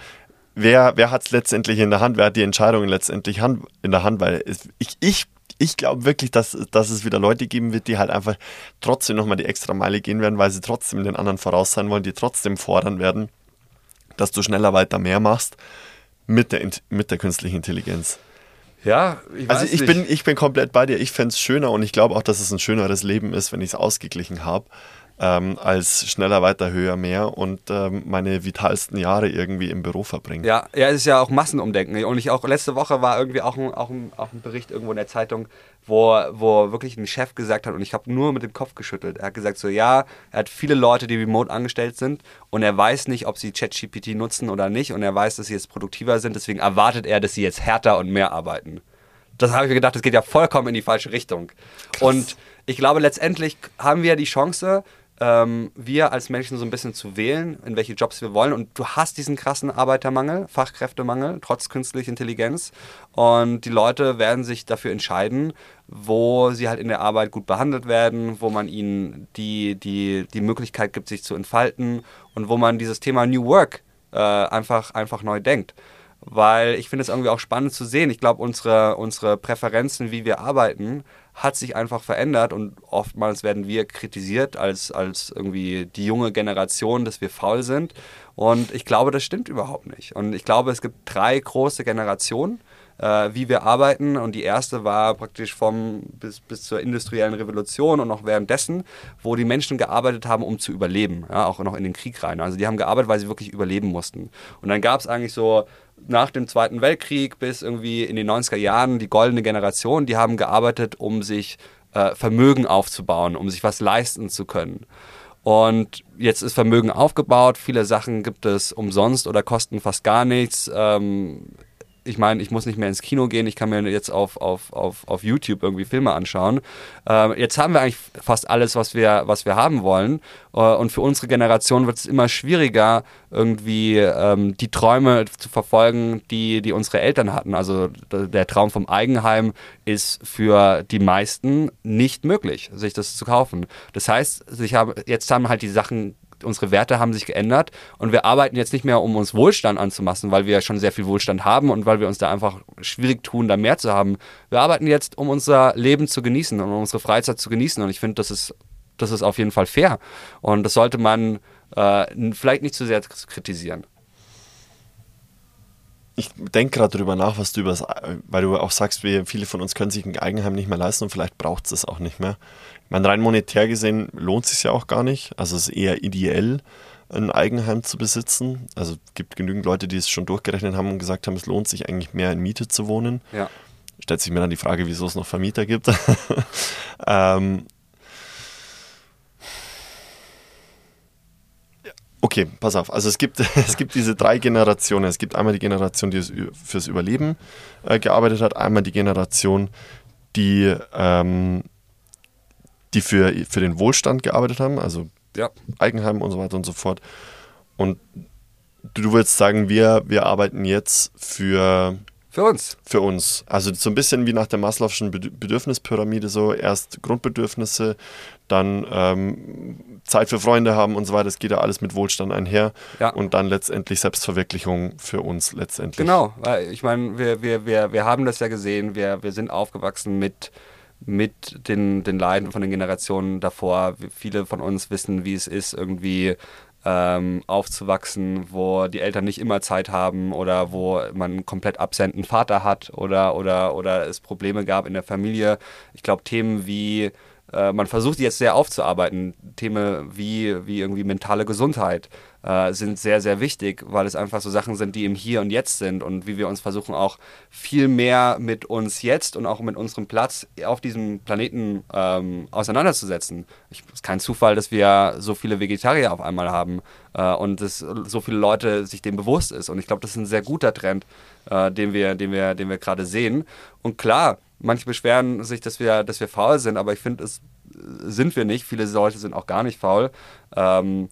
wer, wer hat es letztendlich in der Hand, wer hat die Entscheidungen letztendlich in der Hand, weil ich, ich ich glaube wirklich, dass, dass es wieder Leute geben wird, die halt einfach trotzdem nochmal die extra Meile gehen werden, weil sie trotzdem den anderen voraus sein wollen, die trotzdem fordern werden dass du schneller weiter mehr machst mit der, mit der künstlichen Intelligenz. Ja, ich Also ich bin, ich bin komplett bei dir. Ich fände es schöner und ich glaube auch, dass es ein schöneres Leben ist, wenn ich es ausgeglichen habe, ähm, als schneller, weiter, höher, mehr und ähm, meine vitalsten Jahre irgendwie im Büro verbringen. Ja, ja, es ist ja auch Massenumdenken. Und ich auch letzte Woche war irgendwie auch ein, auch ein, auch ein Bericht irgendwo in der Zeitung, wo, wo wirklich ein Chef gesagt hat, und ich habe nur mit dem Kopf geschüttelt. Er hat gesagt, so ja, er hat viele Leute, die remote angestellt sind und er weiß nicht, ob sie ChatGPT nutzen oder nicht und er weiß, dass sie jetzt produktiver sind, deswegen erwartet er, dass sie jetzt härter und mehr arbeiten. Das habe ich mir gedacht, das geht ja vollkommen in die falsche Richtung. Krass. Und ich glaube, letztendlich haben wir die Chance, ähm, wir als Menschen so ein bisschen zu wählen, in welche Jobs wir wollen. Und du hast diesen krassen Arbeitermangel, Fachkräftemangel, trotz künstlicher Intelligenz. Und die Leute werden sich dafür entscheiden, wo sie halt in der Arbeit gut behandelt werden, wo man ihnen die, die, die Möglichkeit gibt, sich zu entfalten und wo man dieses Thema New Work äh, einfach, einfach neu denkt weil ich finde es irgendwie auch spannend zu sehen. Ich glaube, unsere, unsere Präferenzen, wie wir arbeiten, hat sich einfach verändert und oftmals werden wir kritisiert als, als irgendwie die junge Generation, dass wir faul sind. Und ich glaube, das stimmt überhaupt nicht. Und ich glaube, es gibt drei große Generationen, äh, wie wir arbeiten. Und die erste war praktisch vom bis, bis zur industriellen Revolution und noch währenddessen, wo die Menschen gearbeitet haben, um zu überleben, ja, auch noch in den Krieg rein. Also die haben gearbeitet, weil sie wirklich überleben mussten. Und dann gab es eigentlich so nach dem Zweiten Weltkrieg bis irgendwie in den 90er Jahren die goldene Generation, die haben gearbeitet, um sich äh, Vermögen aufzubauen, um sich was leisten zu können. Und jetzt ist Vermögen aufgebaut, viele Sachen gibt es umsonst oder kosten fast gar nichts. Ähm, ich meine, ich muss nicht mehr ins Kino gehen, ich kann mir jetzt auf, auf, auf, auf YouTube irgendwie Filme anschauen. Ähm, jetzt haben wir eigentlich fast alles, was wir, was wir haben wollen. Äh, und für unsere Generation wird es immer schwieriger, irgendwie ähm, die Träume zu verfolgen, die, die unsere Eltern hatten. Also der Traum vom Eigenheim ist für die meisten nicht möglich, sich das zu kaufen. Das heißt, ich habe, jetzt haben halt die Sachen unsere Werte haben sich geändert und wir arbeiten jetzt nicht mehr, um uns Wohlstand anzumassen, weil wir schon sehr viel Wohlstand haben und weil wir uns da einfach schwierig tun, da mehr zu haben. Wir arbeiten jetzt, um unser Leben zu genießen und unsere Freizeit zu genießen und ich finde, das ist, das ist auf jeden Fall fair und das sollte man äh, vielleicht nicht zu sehr kritisieren. Ich denke gerade darüber nach, was du über das, weil du auch sagst, wir, viele von uns können sich ein Eigenheim nicht mehr leisten und vielleicht braucht es es auch nicht mehr. Meine, rein monetär gesehen lohnt es sich ja auch gar nicht. Also es ist eher ideell, ein Eigenheim zu besitzen. Also es gibt genügend Leute, die es schon durchgerechnet haben und gesagt haben, es lohnt sich eigentlich mehr in Miete zu wohnen. Ja. Stellt sich mir dann die Frage, wieso es noch Vermieter gibt. ähm, Okay, pass auf. Also es gibt, es gibt diese drei Generationen. Es gibt einmal die Generation, die fürs Überleben äh, gearbeitet hat, einmal die Generation, die, ähm, die für, für den Wohlstand gearbeitet haben, also ja. Eigenheim und so weiter und so fort. Und du, du würdest sagen, wir, wir arbeiten jetzt für für uns. Für uns. Also so ein bisschen wie nach der Maslow'schen Bedürfnispyramide so. Erst Grundbedürfnisse, dann ähm, Zeit für Freunde haben und so weiter. Das geht ja alles mit Wohlstand einher. Ja. Und dann letztendlich Selbstverwirklichung für uns letztendlich. Genau. Weil Ich meine, wir, wir, wir, wir haben das ja gesehen. Wir, wir sind aufgewachsen mit mit den, den Leiden von den Generationen davor. Viele von uns wissen, wie es ist, irgendwie ähm, aufzuwachsen, wo die Eltern nicht immer Zeit haben oder wo man einen komplett absenten Vater hat oder, oder, oder es Probleme gab in der Familie. Ich glaube, Themen wie äh, man versucht jetzt sehr aufzuarbeiten. Themen wie, wie irgendwie mentale Gesundheit äh, sind sehr, sehr wichtig, weil es einfach so Sachen sind, die im Hier und Jetzt sind und wie wir uns versuchen auch viel mehr mit uns jetzt und auch mit unserem Platz auf diesem Planeten ähm, auseinanderzusetzen. Es ist kein Zufall, dass wir so viele Vegetarier auf einmal haben äh, und dass so viele Leute sich dem bewusst ist. Und ich glaube, das ist ein sehr guter Trend, äh, den wir, den wir, den wir gerade sehen. Und klar, manche beschweren sich, dass wir, dass wir faul sind, aber ich finde, es sind wir nicht. Viele Leute sind auch gar nicht faul. Ähm,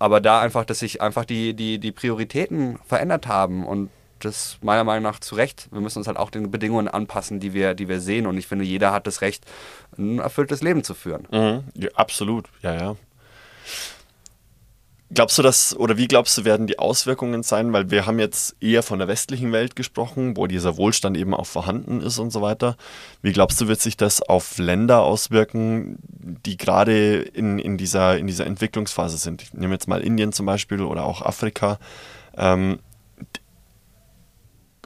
aber da einfach, dass sich einfach die, die, die Prioritäten verändert haben und das meiner Meinung nach zu Recht. Wir müssen uns halt auch den Bedingungen anpassen, die wir, die wir sehen. Und ich finde, jeder hat das Recht, ein erfülltes Leben zu führen. Mhm. Ja, absolut, ja, ja. Glaubst du, dass, oder wie glaubst du, werden die Auswirkungen sein? Weil wir haben jetzt eher von der westlichen Welt gesprochen, wo dieser Wohlstand eben auch vorhanden ist und so weiter. Wie glaubst du, wird sich das auf Länder auswirken, die gerade in, in, dieser, in dieser Entwicklungsphase sind? Ich nehme jetzt mal Indien zum Beispiel oder auch Afrika. Ähm,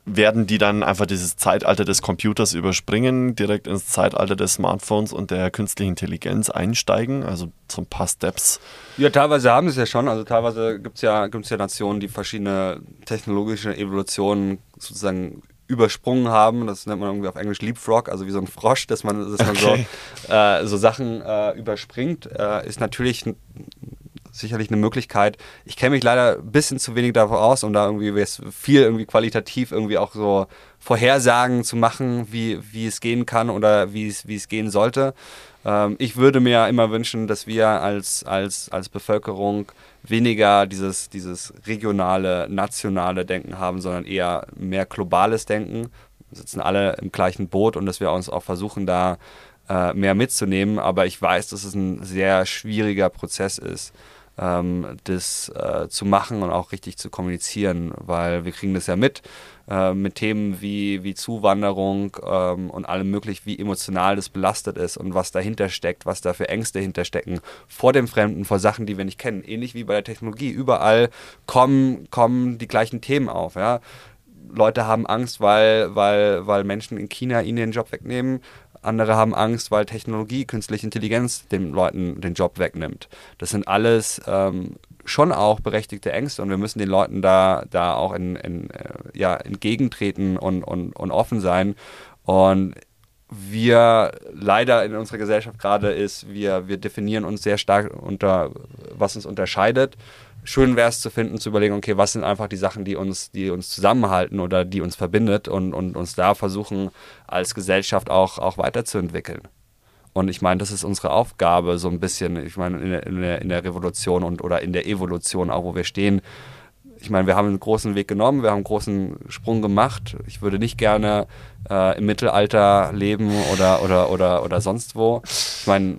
werden die dann einfach dieses Zeitalter des Computers überspringen, direkt ins Zeitalter des Smartphones und der künstlichen Intelligenz einsteigen? Also so ein paar Steps. Ja, teilweise haben sie es ja schon. Also teilweise gibt es ja, gibt's ja Nationen, die verschiedene technologische Evolutionen sozusagen übersprungen haben. Das nennt man irgendwie auf Englisch Leapfrog, also wie so ein Frosch, dass man, dass man okay. so, äh, so Sachen äh, überspringt. Äh, ist natürlich sicherlich eine Möglichkeit. Ich kenne mich leider ein bisschen zu wenig davon aus, um da irgendwie viel irgendwie qualitativ irgendwie auch so Vorhersagen zu machen, wie, wie es gehen kann oder wie es, wie es gehen sollte. Ähm, ich würde mir immer wünschen, dass wir als, als, als Bevölkerung weniger dieses, dieses regionale, nationale Denken haben, sondern eher mehr globales Denken. Wir sitzen alle im gleichen Boot und dass wir uns auch versuchen, da äh, mehr mitzunehmen. Aber ich weiß, dass es ein sehr schwieriger Prozess ist ähm, das äh, zu machen und auch richtig zu kommunizieren, weil wir kriegen das ja mit, äh, mit Themen wie, wie Zuwanderung ähm, und allem möglich, wie emotional das belastet ist und was dahinter steckt, was da für Ängste hinterstecken, vor dem Fremden, vor Sachen, die wir nicht kennen. Ähnlich wie bei der Technologie. Überall kommen, kommen die gleichen Themen auf. Ja? Leute haben Angst, weil, weil, weil Menschen in China ihnen den Job wegnehmen. Andere haben Angst, weil Technologie, künstliche Intelligenz den Leuten den Job wegnimmt. Das sind alles ähm, schon auch berechtigte Ängste und wir müssen den Leuten da, da auch in, in, äh, ja, entgegentreten und, und, und offen sein. Und wir leider in unserer Gesellschaft gerade ist, wir, wir definieren uns sehr stark unter, was uns unterscheidet schön wäre es zu finden, zu überlegen, okay, was sind einfach die Sachen, die uns, die uns zusammenhalten oder die uns verbindet und, und uns da versuchen, als Gesellschaft auch, auch weiterzuentwickeln. Und ich meine, das ist unsere Aufgabe, so ein bisschen, ich meine, in der, in der, in der Revolution und oder in der Evolution, auch wo wir stehen. Ich meine, wir haben einen großen Weg genommen, wir haben einen großen Sprung gemacht. Ich würde nicht gerne äh, im Mittelalter leben oder, oder, oder, oder sonst wo. Ich meine,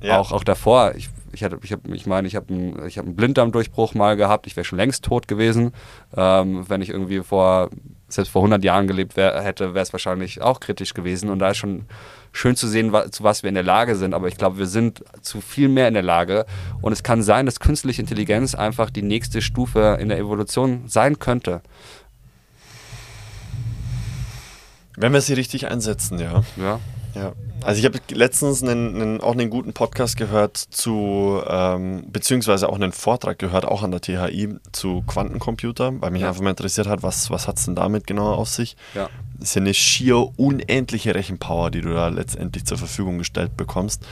ja. auch, auch davor, ich ich, hatte, ich, hab, ich meine, ich habe einen, hab einen Blinddarmdurchbruch mal gehabt. Ich wäre schon längst tot gewesen. Ähm, wenn ich irgendwie vor, selbst vor 100 Jahren gelebt wär, hätte, wäre es wahrscheinlich auch kritisch gewesen. Und da ist schon schön zu sehen, wa zu was wir in der Lage sind. Aber ich glaube, wir sind zu viel mehr in der Lage. Und es kann sein, dass künstliche Intelligenz einfach die nächste Stufe in der Evolution sein könnte. Wenn wir sie richtig einsetzen, ja. Ja. Ja. Also ich habe letztens einen, einen, auch einen guten Podcast gehört zu, ähm, beziehungsweise auch einen Vortrag gehört, auch an der THI zu Quantencomputer, weil mich Ja. einfach mal interessiert hat, was, was hat es denn damit genau auf sich? Ja. Das ist ja eine schier unendliche Rechenpower, die du da letztendlich zur Verfügung gestellt bekommst.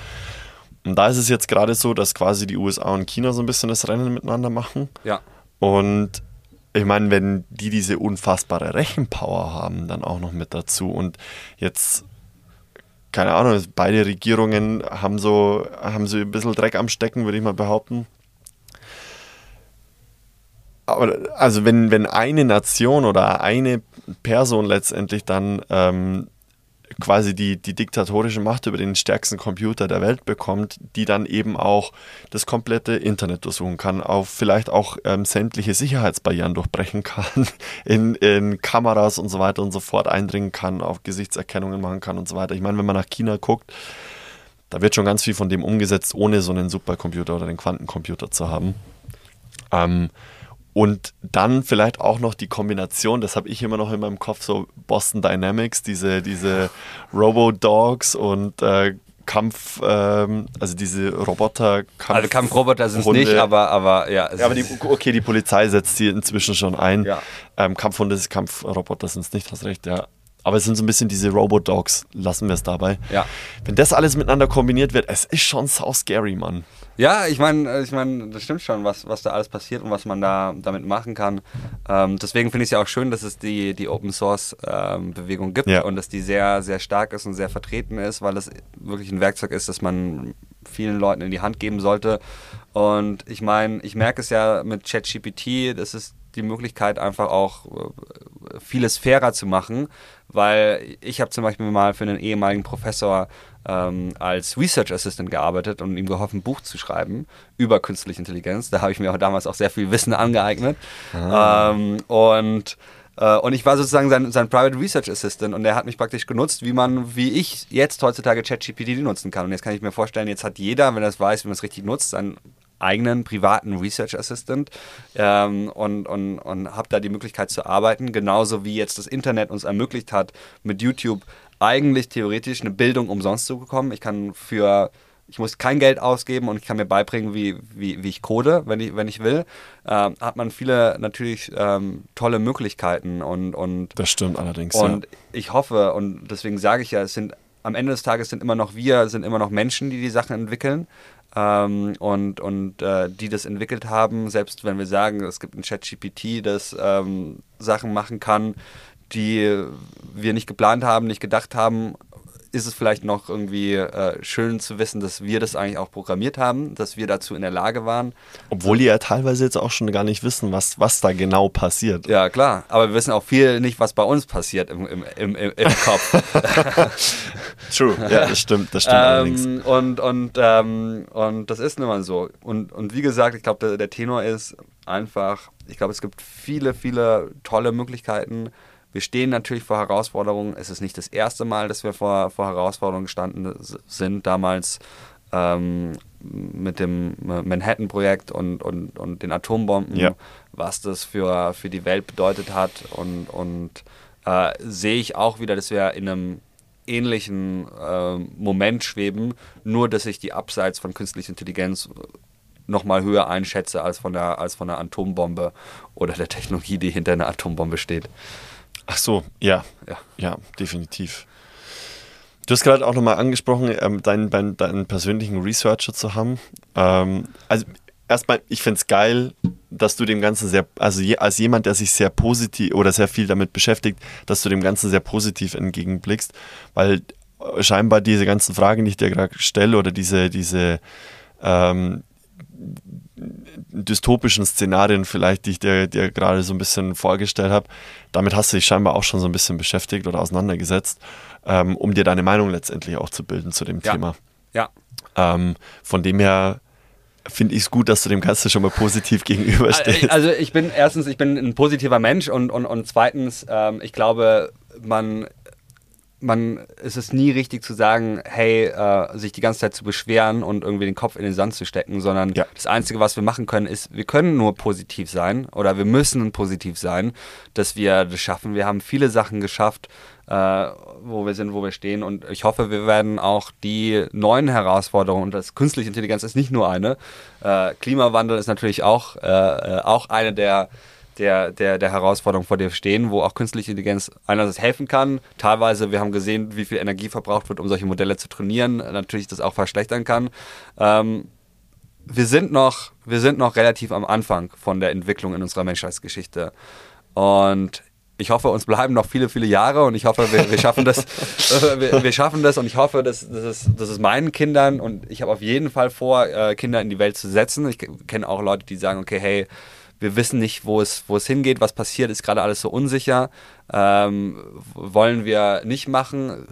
Und da ist es jetzt gerade so, dass quasi die USA und China so ein bisschen das Rennen miteinander machen. Ja. Und ich meine, wenn die diese unfassbare Rechenpower haben, dann auch noch mit dazu und jetzt, keine Ahnung, beide Regierungen haben so, haben so ein bisschen Dreck am Stecken, würde ich mal behaupten. Aber also wenn, wenn eine Nation oder eine Person letztendlich dann ähm, quasi die, die diktatorische Macht über den stärksten Computer der Welt bekommt, die dann eben auch das komplette Internet durchsuchen kann, auf vielleicht auch ähm, sämtliche Sicherheitsbarrieren durchbrechen kann, in, in Kameras und so weiter und so fort eindringen kann, auf Gesichtserkennungen machen kann und so weiter. Ich meine, wenn man nach China guckt, da wird schon ganz viel von dem umgesetzt, ohne so einen Supercomputer oder einen Quantencomputer zu haben. Ähm, und dann vielleicht auch noch die Kombination, das habe ich immer noch in meinem Kopf, so Boston Dynamics, diese, diese Robo-Dogs und äh, Kampf, ähm, also diese roboter -Kampf Also Kampfroboter sind es nicht, aber, aber ja. Ja, aber die, okay, die Polizei setzt die inzwischen schon ein. Ja. Ähm, Kampfhunde, Kampfroboter sind es nicht, hast recht, ja. Aber es sind so ein bisschen diese Robo-Dogs, lassen wir es dabei. Ja. Wenn das alles miteinander kombiniert wird, es ist schon sau scary, Mann. Ja, ich meine, ich mein, das stimmt schon, was, was da alles passiert und was man da damit machen kann. Ähm, deswegen finde ich es ja auch schön, dass es die, die Open Source ähm, Bewegung gibt Ja. und dass die sehr, sehr stark ist und sehr vertreten ist, weil es wirklich ein Werkzeug ist, das man vielen Leuten in die Hand geben sollte. Und ich meine, ich merke es ja mit ChatGPT, das ist die Möglichkeit, einfach auch äh, vieles fairer zu machen, weil ich habe zum Beispiel mal für einen ehemaligen Professor ähm, als Research Assistant gearbeitet und ihm geholfen, ein Buch zu schreiben über künstliche Intelligenz. Da habe ich mir auch damals auch sehr viel Wissen angeeignet. Ähm, und äh, und ich war sozusagen sein, sein Private Research Assistant und der hat mich praktisch genutzt, wie man, wie ich jetzt heutzutage ChatGPT nutzen kann. Und jetzt kann ich mir vorstellen, jetzt hat jeder, wenn er es weiß, wie man es richtig nutzt, seinen eigenen privaten Research Assistant ähm, und, und, und habe da die Möglichkeit zu arbeiten, genauso wie jetzt das Internet uns ermöglicht hat, mit YouTube eigentlich theoretisch eine Bildung umsonst zu bekommen. Ich kann für ich muss kein Geld ausgeben und ich kann mir beibringen, wie, wie, wie ich code, wenn ich, wenn ich will, ähm, hat man viele natürlich ähm, tolle Möglichkeiten und, und, Das stimmt allerdings. und ja. ich hoffe, und deswegen sage ich ja, es sind am Ende des Tages sind immer noch wir, sind immer noch Menschen, die die Sachen entwickeln. Ähm, und und äh, die das entwickelt haben, selbst wenn wir sagen, es gibt ein Chat-GPT, das ähm, Sachen machen kann, die wir nicht geplant haben, nicht gedacht haben, ist es vielleicht noch irgendwie äh, schön zu wissen, dass wir das eigentlich auch programmiert haben, dass wir dazu in der Lage waren. Obwohl die ja teilweise jetzt auch schon gar nicht wissen, was, was da genau passiert. Ja, klar. Aber wir wissen auch viel nicht, was bei uns passiert im, im, im, im, im Kopf. True. Ja, das stimmt, das stimmt allerdings. ähm, und, und, ähm, und das ist nun mal so. Und, und wie gesagt, ich glaube, der, der Tenor ist einfach, ich glaube, es gibt viele, viele tolle Möglichkeiten. Wir stehen natürlich vor Herausforderungen. Es ist nicht das erste Mal, dass wir vor, vor Herausforderungen gestanden sind. Damals ähm, mit dem Manhattan-Projekt und, und, und den Atombomben, Ja. was das für, für die Welt bedeutet hat. Und, und äh, sehe ich auch wieder, dass wir in einem ähnlichen äh, Moment schweben, nur dass ich die Abseits von künstlicher Intelligenz nochmal höher einschätze als von, der, als von der Atombombe oder der Technologie, die hinter einer Atombombe steht. Ach so, ja. Ja. Ja, definitiv. Du hast gerade auch nochmal angesprochen, ähm, deinen, deinen, deinen persönlichen Researcher zu haben. Ähm, also erstmal, ich finde es geil, dass du dem Ganzen sehr, also je, als jemand, der sich sehr positiv oder sehr viel damit beschäftigt, dass du dem Ganzen sehr positiv entgegenblickst, weil äh, scheinbar diese ganzen Fragen, die ich dir gerade stelle oder diese, diese ähm, dystopischen Szenarien vielleicht, die ich dir, dir gerade so ein bisschen vorgestellt habe, damit hast du dich scheinbar auch schon so ein bisschen beschäftigt oder auseinandergesetzt, ähm, um dir deine Meinung letztendlich auch zu bilden zu dem Ja. Thema. Ja, Ähm, von dem her finde ich es gut, dass du dem Ganzen schon mal positiv gegenüberstehst. Also ich bin erstens, ich bin ein positiver Mensch und, und, und zweitens, ähm, ich glaube, man, man, es ist nie richtig zu sagen, hey, äh, sich die ganze Zeit zu beschweren und irgendwie den Kopf in den Sand zu stecken, sondern Ja. das Einzige, was wir machen können, ist, wir können nur positiv sein oder wir müssen positiv sein, dass wir das schaffen. Wir haben viele Sachen geschafft, äh, wo wir sind, wo wir stehen und ich hoffe, wir werden auch die neuen Herausforderungen, und das künstliche Intelligenz ist nicht nur eine, äh, Klimawandel ist natürlich auch, äh, äh, auch eine der der, der, der Herausforderung, vor der wir stehen, wo auch künstliche Intelligenz einerseits helfen kann. Teilweise, wir haben gesehen, wie viel Energie verbraucht wird, um solche Modelle zu trainieren. Natürlich das auch verschlechtern kann. Ähm, wir sind noch, wir sind noch relativ am Anfang von der Entwicklung in unserer Menschheitsgeschichte. Und ich hoffe, uns bleiben noch viele, viele Jahre und ich hoffe, wir, wir schaffen das. äh, wir, wir schaffen das und ich hoffe, dass, dass, es, dass es meinen Kindern und ich habe auf jeden Fall vor, äh, Kinder in die Welt zu setzen. Ich kenne auch Leute, die sagen, okay, hey, wir wissen nicht, wo es, wo es hingeht, was passiert, ist gerade alles so unsicher. Ähm, wollen wir nicht machen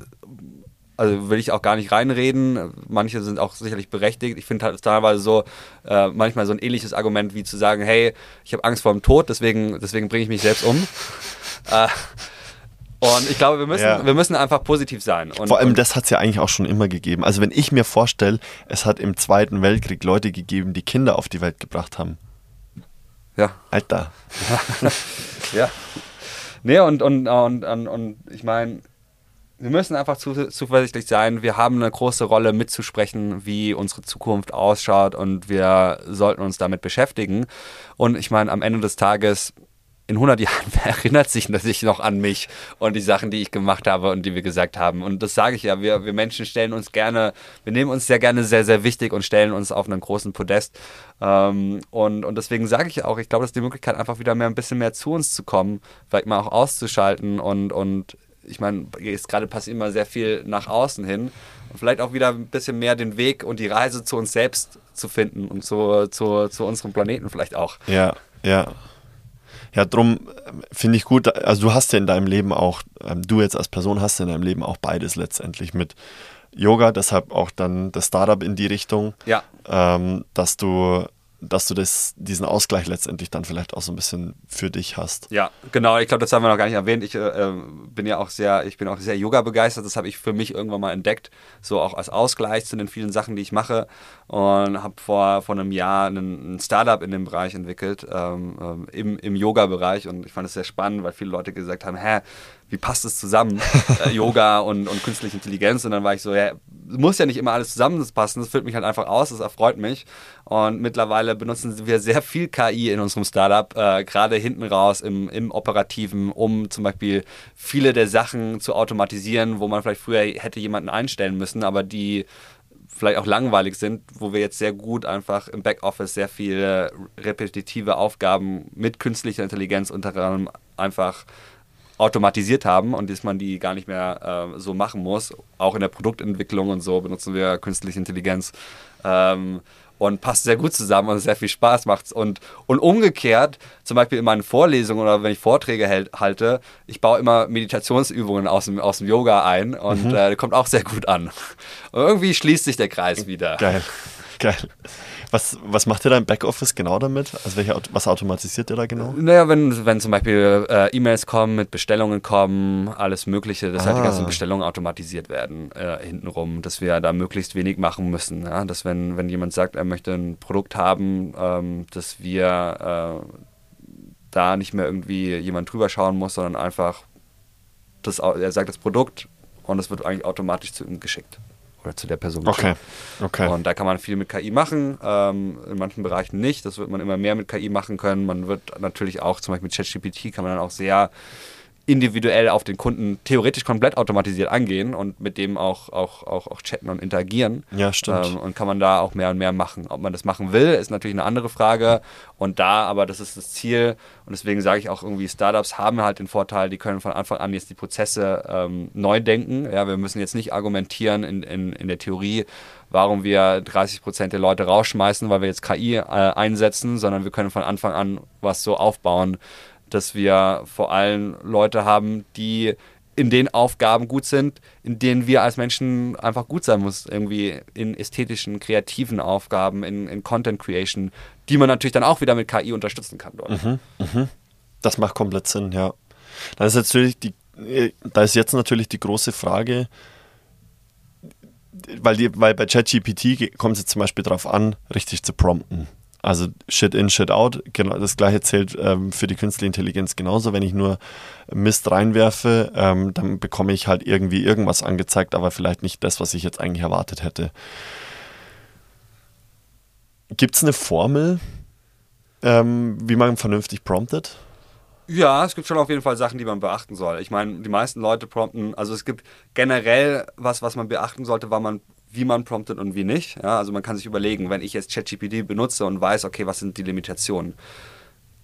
also will ich auch gar nicht reinreden. Manche sind auch sicherlich berechtigt. Ich finde halt teilweise so äh, manchmal so ein ähnliches Argument wie zu sagen, hey, ich habe Angst vor dem Tod, deswegen, deswegen bringe ich mich selbst um. äh, und ich glaube, wir müssen, Ja. wir müssen einfach positiv sein. Und, Vor allem das hat es ja eigentlich auch schon immer gegeben. Also wenn ich mir vorstelle, es hat im Zweiten Weltkrieg Leute gegeben, die Kinder auf die Welt gebracht haben. Ja, Alter. ja. Nee, und, und, und, und, und ich meine, wir müssen einfach zu, zuversichtlich sein. Wir haben eine große Rolle mitzusprechen, wie unsere Zukunft ausschaut und wir sollten uns damit beschäftigen. Und ich meine, am Ende des Tages, in 100 Jahren, erinnert sich natürlich noch an mich und die Sachen, die ich gemacht habe und die wir gesagt haben. Und das sage ich ja, wir, wir Menschen stellen uns gerne, wir nehmen uns sehr gerne sehr, sehr wichtig und stellen uns auf einen großen Podest. Ähm, und, und deswegen sage ich auch, ich glaube, das ist die Möglichkeit, einfach wieder mehr ein bisschen mehr zu uns zu kommen, vielleicht mal auch auszuschalten und, und ich meine, jetzt gerade passiert immer sehr viel nach außen hin und vielleicht auch wieder ein bisschen mehr den Weg und die Reise zu uns selbst zu finden und zu, zu, zu unserem Planeten vielleicht auch. Ja, ja. Ja, drum ähm, finde ich gut, also du hast ja in deinem Leben auch, ähm, du jetzt als Person hast ja in deinem Leben auch beides letztendlich mit Yoga, deshalb auch dann das Startup in die Richtung, Ja, ähm, dass du, dass du das, diesen Ausgleich letztendlich dann vielleicht auch so ein bisschen für dich hast. Ja, genau. Ich glaube, das haben wir noch gar nicht erwähnt. Ich äh, ähm, bin ja auch sehr, ich bin auch sehr Yoga begeistert. Das habe ich für mich irgendwann mal entdeckt, so auch als Ausgleich zu den vielen Sachen, die ich mache. Und habe vor, vor einem Jahr ein, ein Startup in dem Bereich entwickelt, ähm, ähm, im, im Yoga-Bereich. Und ich fand es sehr spannend, weil viele Leute gesagt haben, hä, wie passt das zusammen, äh, Yoga und, und künstliche Intelligenz? Und dann war ich so, ja, muss ja nicht immer alles zusammenpassen, das füllt mich halt einfach aus, das erfreut mich. Und mittlerweile benutzen wir sehr viel KI in unserem Startup, äh, gerade hinten raus im, im Operativen, um zum Beispiel viele der Sachen zu automatisieren, wo man vielleicht früher hätte jemanden einstellen müssen, aber die vielleicht auch langweilig sind, wo wir jetzt sehr gut einfach im Backoffice sehr viele repetitive Aufgaben mit künstlicher Intelligenz unter anderem einfach automatisiert haben und dass man die gar nicht mehr äh, so machen muss. Auch in der Produktentwicklung und so benutzen wir künstliche Intelligenz. Ähm, und passt sehr gut zusammen und sehr viel Spaß macht und und umgekehrt zum Beispiel in meinen Vorlesungen oder wenn ich Vorträge hält, halte ich baue immer Meditationsübungen aus dem aus dem Yoga ein und äh, kommt auch sehr gut an und irgendwie schließt sich der Kreis wieder Geil, geil. Was, was macht ihr da im Backoffice genau damit? Also welche, was automatisiert ihr da genau? Naja, wenn, wenn zum Beispiel äh, E-Mails kommen, mit Bestellungen kommen, alles Mögliche, dass halt die Ah. ganzen Bestellungen automatisiert werden äh, hintenrum, dass wir da möglichst wenig machen müssen. Ja? Dass wenn, wenn jemand sagt, er möchte ein Produkt haben, ähm, dass wir äh, da nicht mehr irgendwie jemand drüber schauen muss, sondern einfach das, er sagt das Produkt und es wird eigentlich automatisch zu ihm geschickt. Oder zu der Person Okay, okay. Und da kann man viel mit KI machen, ähm, in manchen Bereichen nicht. Das wird man immer mehr mit KI machen können. Man wird natürlich auch, zum Beispiel mit ChatGPT kann man dann auch sehr individuell auf den Kunden theoretisch komplett automatisiert angehen und mit dem auch, auch, auch, auch chatten und interagieren. Ja, stimmt. Ähm, und kann man da auch mehr und mehr machen. Ob man das machen will, ist natürlich eine andere Frage. Und da, aber das ist das Ziel. Und deswegen sage ich auch irgendwie, Startups haben halt den Vorteil, die können von Anfang an jetzt die Prozesse ähm, neu denken. Ja, wir müssen jetzt nicht argumentieren in, in, in der Theorie, warum wir 30 Prozent der Leute rausschmeißen, weil wir jetzt KI äh, einsetzen, sondern wir können von Anfang an was so aufbauen, dass wir vor allem Leute haben, die in den Aufgaben gut sind, in denen wir als Menschen einfach gut sein muss. Irgendwie in ästhetischen, kreativen Aufgaben, in, in Content Creation, die man natürlich dann auch wieder mit KI unterstützen kann dort. Das macht komplett Sinn, ja. Dann ist natürlich die äh, da ist jetzt natürlich die große Frage, weil, die, weil bei ChatGPT kommt es jetzt zum Beispiel darauf an, richtig zu prompten. Also Shit in, Shit out, genau das gleiche zählt ähm, für die künstliche Intelligenz genauso. Wenn ich nur Mist reinwerfe, ähm, dann bekomme ich halt irgendwie irgendwas angezeigt, aber vielleicht nicht das, was ich jetzt eigentlich erwartet hätte. Gibt es eine Formel, ähm, wie man vernünftig promptet? Ja, es gibt schon auf jeden Fall Sachen, die man beachten soll. Ich meine, die meisten Leute prompten, also es gibt generell was, was man beachten sollte, weil man wie man promptet und wie nicht. Ja, also man kann sich überlegen, wenn ich jetzt ChatGPT benutze und weiß, okay, was sind die Limitationen.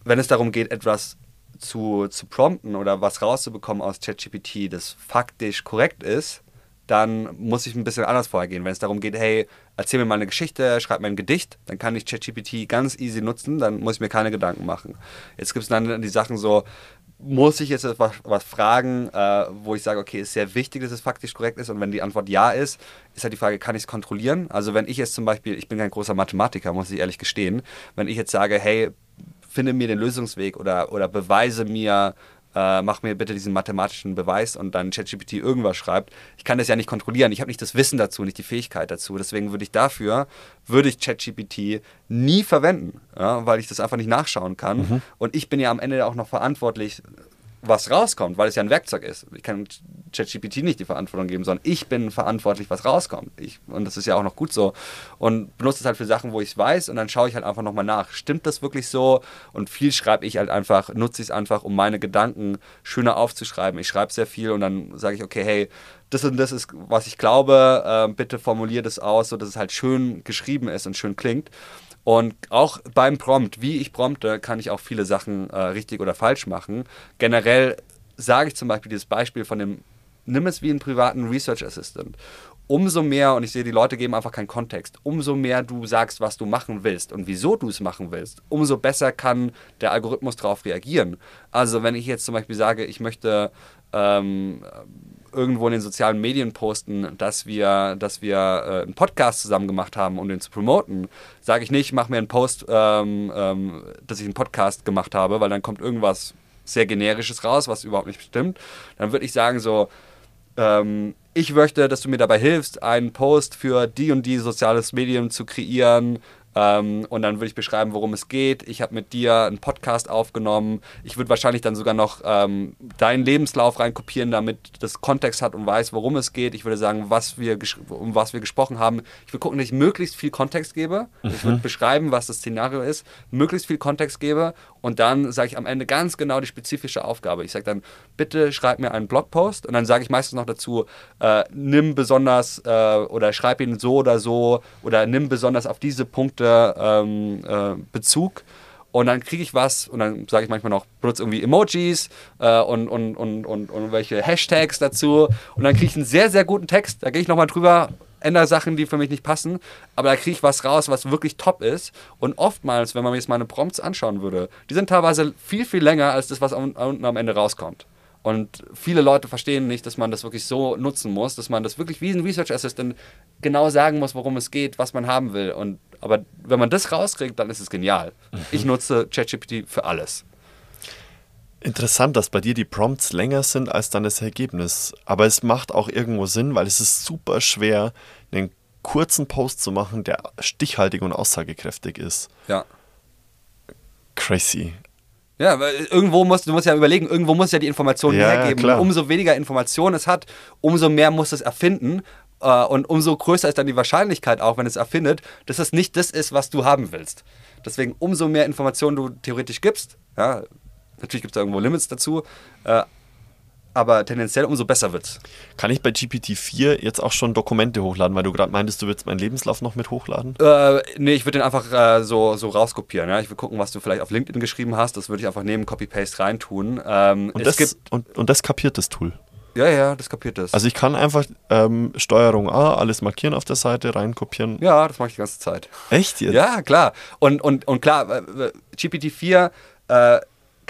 Wenn es darum geht, etwas zu, zu prompten oder was rauszubekommen aus ChatGPT, das faktisch korrekt ist, dann muss ich ein bisschen anders vorgehen. Wenn es darum geht, hey, erzähl mir mal eine Geschichte, schreib mir ein Gedicht, dann kann ich ChatGPT ganz easy nutzen, dann muss ich mir keine Gedanken machen. Jetzt gibt es dann die Sachen so, muss ich jetzt was, was fragen, äh, wo ich sage, okay, ist sehr wichtig, dass es faktisch korrekt ist. Und wenn die Antwort ja ist, ist halt die Frage, kann ich es kontrollieren? Also wenn ich jetzt zum Beispiel, ich bin kein großer Mathematiker, muss ich ehrlich gestehen, wenn ich jetzt sage, hey, finde mir den Lösungsweg oder, oder beweise mir, äh, mach mir bitte diesen mathematischen Beweis und dann ChatGPT irgendwas schreibt. Ich kann das ja nicht kontrollieren. Ich habe nicht das Wissen dazu, nicht die Fähigkeit dazu. Deswegen würde ich dafür, würde ich ChatGPT nie verwenden, ja, weil ich das einfach nicht nachschauen kann. Mhm. Und ich bin ja am Ende auch noch verantwortlich was rauskommt, weil es ja ein Werkzeug ist. Ich kann ChatGPT nicht die Verantwortung geben, sondern ich bin verantwortlich, was rauskommt. Ich, und das ist ja auch noch gut so. Und benutze es halt für Sachen, wo ich es weiß und dann schaue ich halt einfach nochmal nach. Stimmt das wirklich so? Und viel schreibe ich halt einfach, nutze ich es einfach, um meine Gedanken schöner aufzuschreiben. Ich schreibe sehr viel und dann sage ich, okay, hey, das und das ist, was ich glaube, äh, bitte formuliere das aus, so dass es halt schön geschrieben ist und schön klingt. Und auch beim Prompt, wie ich prompte, kann ich auch viele Sachen äh, richtig oder falsch machen. Generell sage ich zum Beispiel dieses Beispiel von dem, nimm es wie einen privaten Research Assistant. Umso mehr, und ich sehe, die Leute geben einfach keinen Kontext, umso mehr du sagst, was du machen willst und wieso du es machen willst, umso besser kann der Algorithmus darauf reagieren. Also wenn ich jetzt zum Beispiel sage, ich möchte ähm, irgendwo in den sozialen Medien posten, dass wir, dass wir äh, einen Podcast zusammen gemacht haben, um den zu promoten, sage ich nicht, mach mir einen Post, ähm, ähm, dass ich einen Podcast gemacht habe, weil dann kommt irgendwas sehr generisches raus, was überhaupt nicht stimmt. Dann würde ich sagen so, ähm, ich möchte, dass du mir dabei hilfst, einen Post für die und die soziales Medium zu kreieren, ähm, und dann würde ich beschreiben, worum es geht. Ich habe mit dir einen Podcast aufgenommen. Ich würde wahrscheinlich dann sogar noch ähm, deinen Lebenslauf reinkopieren, damit das Kontext hat und weiß, worum es geht. Ich würde sagen, was wir um was wir gesprochen haben. Ich würde gucken, dass ich möglichst viel Kontext gebe. Mhm. Ich würde beschreiben, was das Szenario ist, möglichst viel Kontext gebe und dann sage ich am Ende ganz genau die spezifische Aufgabe. Ich sage dann, bitte schreib mir einen Blogpost und dann sage ich meistens noch dazu, äh, nimm besonders äh, oder schreib ihn so oder so oder nimm besonders auf diese Punkte ähm, äh, Bezug. Und dann kriege ich was und dann sage ich manchmal noch, benutze irgendwie Emojis äh, und, und, und, und, und welche Hashtags dazu. Und dann kriege ich einen sehr, sehr guten Text. Da gehe ich nochmal drüber ändere Sachen, die für mich nicht passen, aber da kriege ich was raus, was wirklich top ist. Und oftmals, wenn man mir jetzt meine Prompts anschauen würde, die sind teilweise viel, viel länger als das, was unten am Ende rauskommt. Und viele Leute verstehen nicht, dass man das wirklich so nutzen muss, dass man das wirklich wie ein Research Assistant genau sagen muss, worum es geht, was man haben will. Und, aber wenn man das rauskriegt, dann ist es genial. Mhm. Ich nutze ChatGPT für alles. Interessant, dass bei dir die Prompts länger sind als dann das Ergebnis. Aber es macht auch irgendwo Sinn, weil es ist super schwer, einen kurzen Post zu machen, der stichhaltig und aussagekräftig ist. Ja. Crazy. Ja, weil irgendwo musst du musst ja überlegen, irgendwo muss ja die Information ja, hergeben. Ja, umso weniger Information es hat, umso mehr muss es erfinden. Äh, und umso größer ist dann die Wahrscheinlichkeit auch, wenn es erfindet, dass es nicht das ist, was du haben willst. Deswegen umso mehr Informationen du theoretisch gibst, ja, Natürlich gibt es da irgendwo Limits dazu. Äh, aber tendenziell umso besser wird's. Kann ich bei GPT-4 jetzt auch schon Dokumente hochladen, weil du gerade meintest, du willst meinen Lebenslauf noch mit hochladen? Äh, nee, ich würde den einfach äh, so, so rauskopieren. Ja? Ich würde gucken, was du vielleicht auf LinkedIn geschrieben hast. Das würde ich einfach neben Copy-Paste reintun. Ähm, und, das, gibt, und, und das kapiert das Tool? Ja, ja, das kapiert das. Also ich kann einfach ähm, Steuerung A, alles markieren auf der Seite, reinkopieren. Ja, das mache ich die ganze Zeit. Echt jetzt? Ja, klar. Und, und, und klar, äh, GPT-4 äh,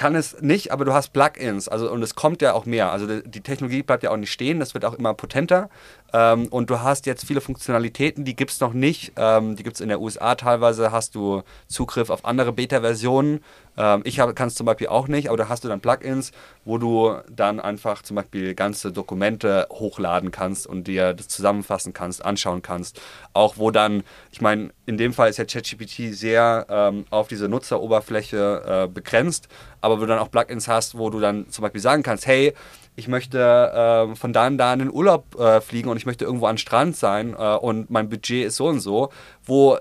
kann es nicht, aber du hast Plugins, also und es kommt ja auch mehr. Also die Technologie bleibt ja auch nicht stehen, das wird auch immer potenter. Ähm, und du hast jetzt viele Funktionalitäten, die gibt es noch nicht. Ähm, die gibt es in der USA teilweise, hast du Zugriff auf andere Beta-Versionen. Ähm, ich kann es zum Beispiel auch nicht, aber da hast du dann Plugins, wo du dann einfach zum Beispiel ganze Dokumente hochladen kannst und dir das zusammenfassen kannst, anschauen kannst. Auch wo dann, ich meine, in dem Fall ist ja ChatGPT sehr ähm, auf diese Nutzeroberfläche äh, begrenzt, aber wo du dann auch Plugins hast, wo du dann zum Beispiel sagen kannst, hey, ich möchte äh, von da und da in den Urlaub äh, fliegen und ich möchte irgendwo an Strand sein äh, und mein Budget ist so und so, wo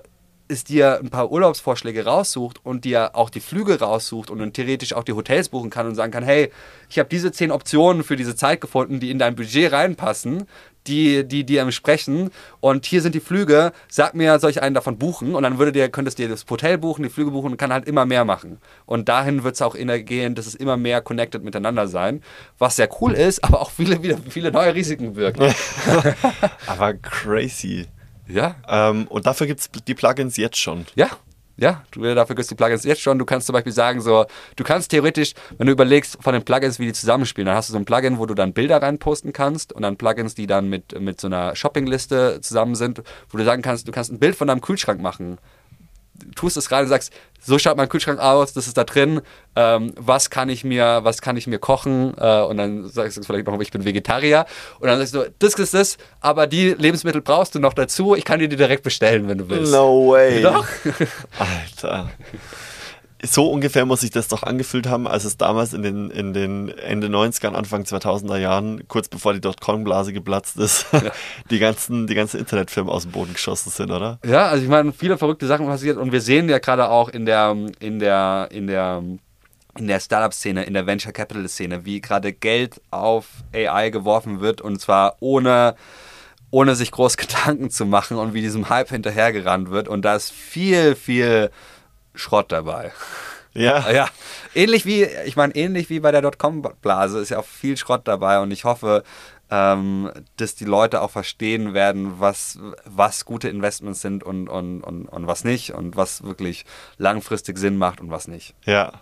es dir ein paar Urlaubsvorschläge raussucht und dir auch die Flüge raussucht und dann theoretisch auch die Hotels buchen kann und sagen kann, hey, ich habe diese zehn Optionen für diese Zeit gefunden, die in dein Budget reinpassen, die, die dir entsprechen und hier sind die Flüge, sag mir, soll ich einen davon buchen und dann würde dir, könntest du dir das Hotel buchen, die Flüge buchen und kann halt immer mehr machen. Und dahin wird es auch gehen, dass es immer mehr connected miteinander sein, was sehr cool ist, aber auch viele, wieder viele neue Risiken birgt. aber crazy. Ja. Ähm, und dafür gibt es die Plugins jetzt schon. Ja. Ja, du, dafür gibt es die Plugins jetzt schon. Du kannst zum Beispiel sagen, so, du kannst theoretisch, wenn du überlegst von den Plugins, wie die zusammenspielen, dann hast du so ein Plugin, wo du dann Bilder reinposten kannst und dann Plugins, die dann mit, mit so einer Shoppingliste zusammen sind, wo du sagen kannst, du kannst ein Bild von deinem Kühlschrank machen tust es rein und sagst, so schaut mein Kühlschrank aus, das ist da drin, ähm, was kann ich mir, was kann ich mir kochen äh, und dann sagst du vielleicht noch, ich bin Vegetarier und dann sagst du, das ist das, aber die Lebensmittel brauchst du noch dazu, ich kann dir die direkt bestellen, wenn du willst. No way. Doch. Alter so ungefähr muss sich das doch angefühlt haben, als es damals in den, in den Ende 90er, Anfang 2000er Jahren, kurz bevor die Dotcom-Blase geplatzt ist, ja. die ganzen, die ganzen Internetfirmen aus dem Boden geschossen sind, oder? Ja, also ich meine, viele verrückte Sachen passiert und wir sehen ja gerade auch in der, in der, in der, in der Startup-Szene, in der Venture Capital-Szene, wie gerade Geld auf AI geworfen wird und zwar ohne ohne sich groß Gedanken zu machen und wie diesem Hype hinterhergerannt wird. Und da ist viel, viel Schrott dabei. Ja. Ja. Ähnlich wie, ich meine, ähnlich wie bei der Dotcom-Blase ist ja auch viel Schrott dabei und ich hoffe, ähm, dass die Leute auch verstehen werden, was, was gute Investments sind und, und, und, und was nicht und was wirklich langfristig Sinn macht und was nicht. Ja.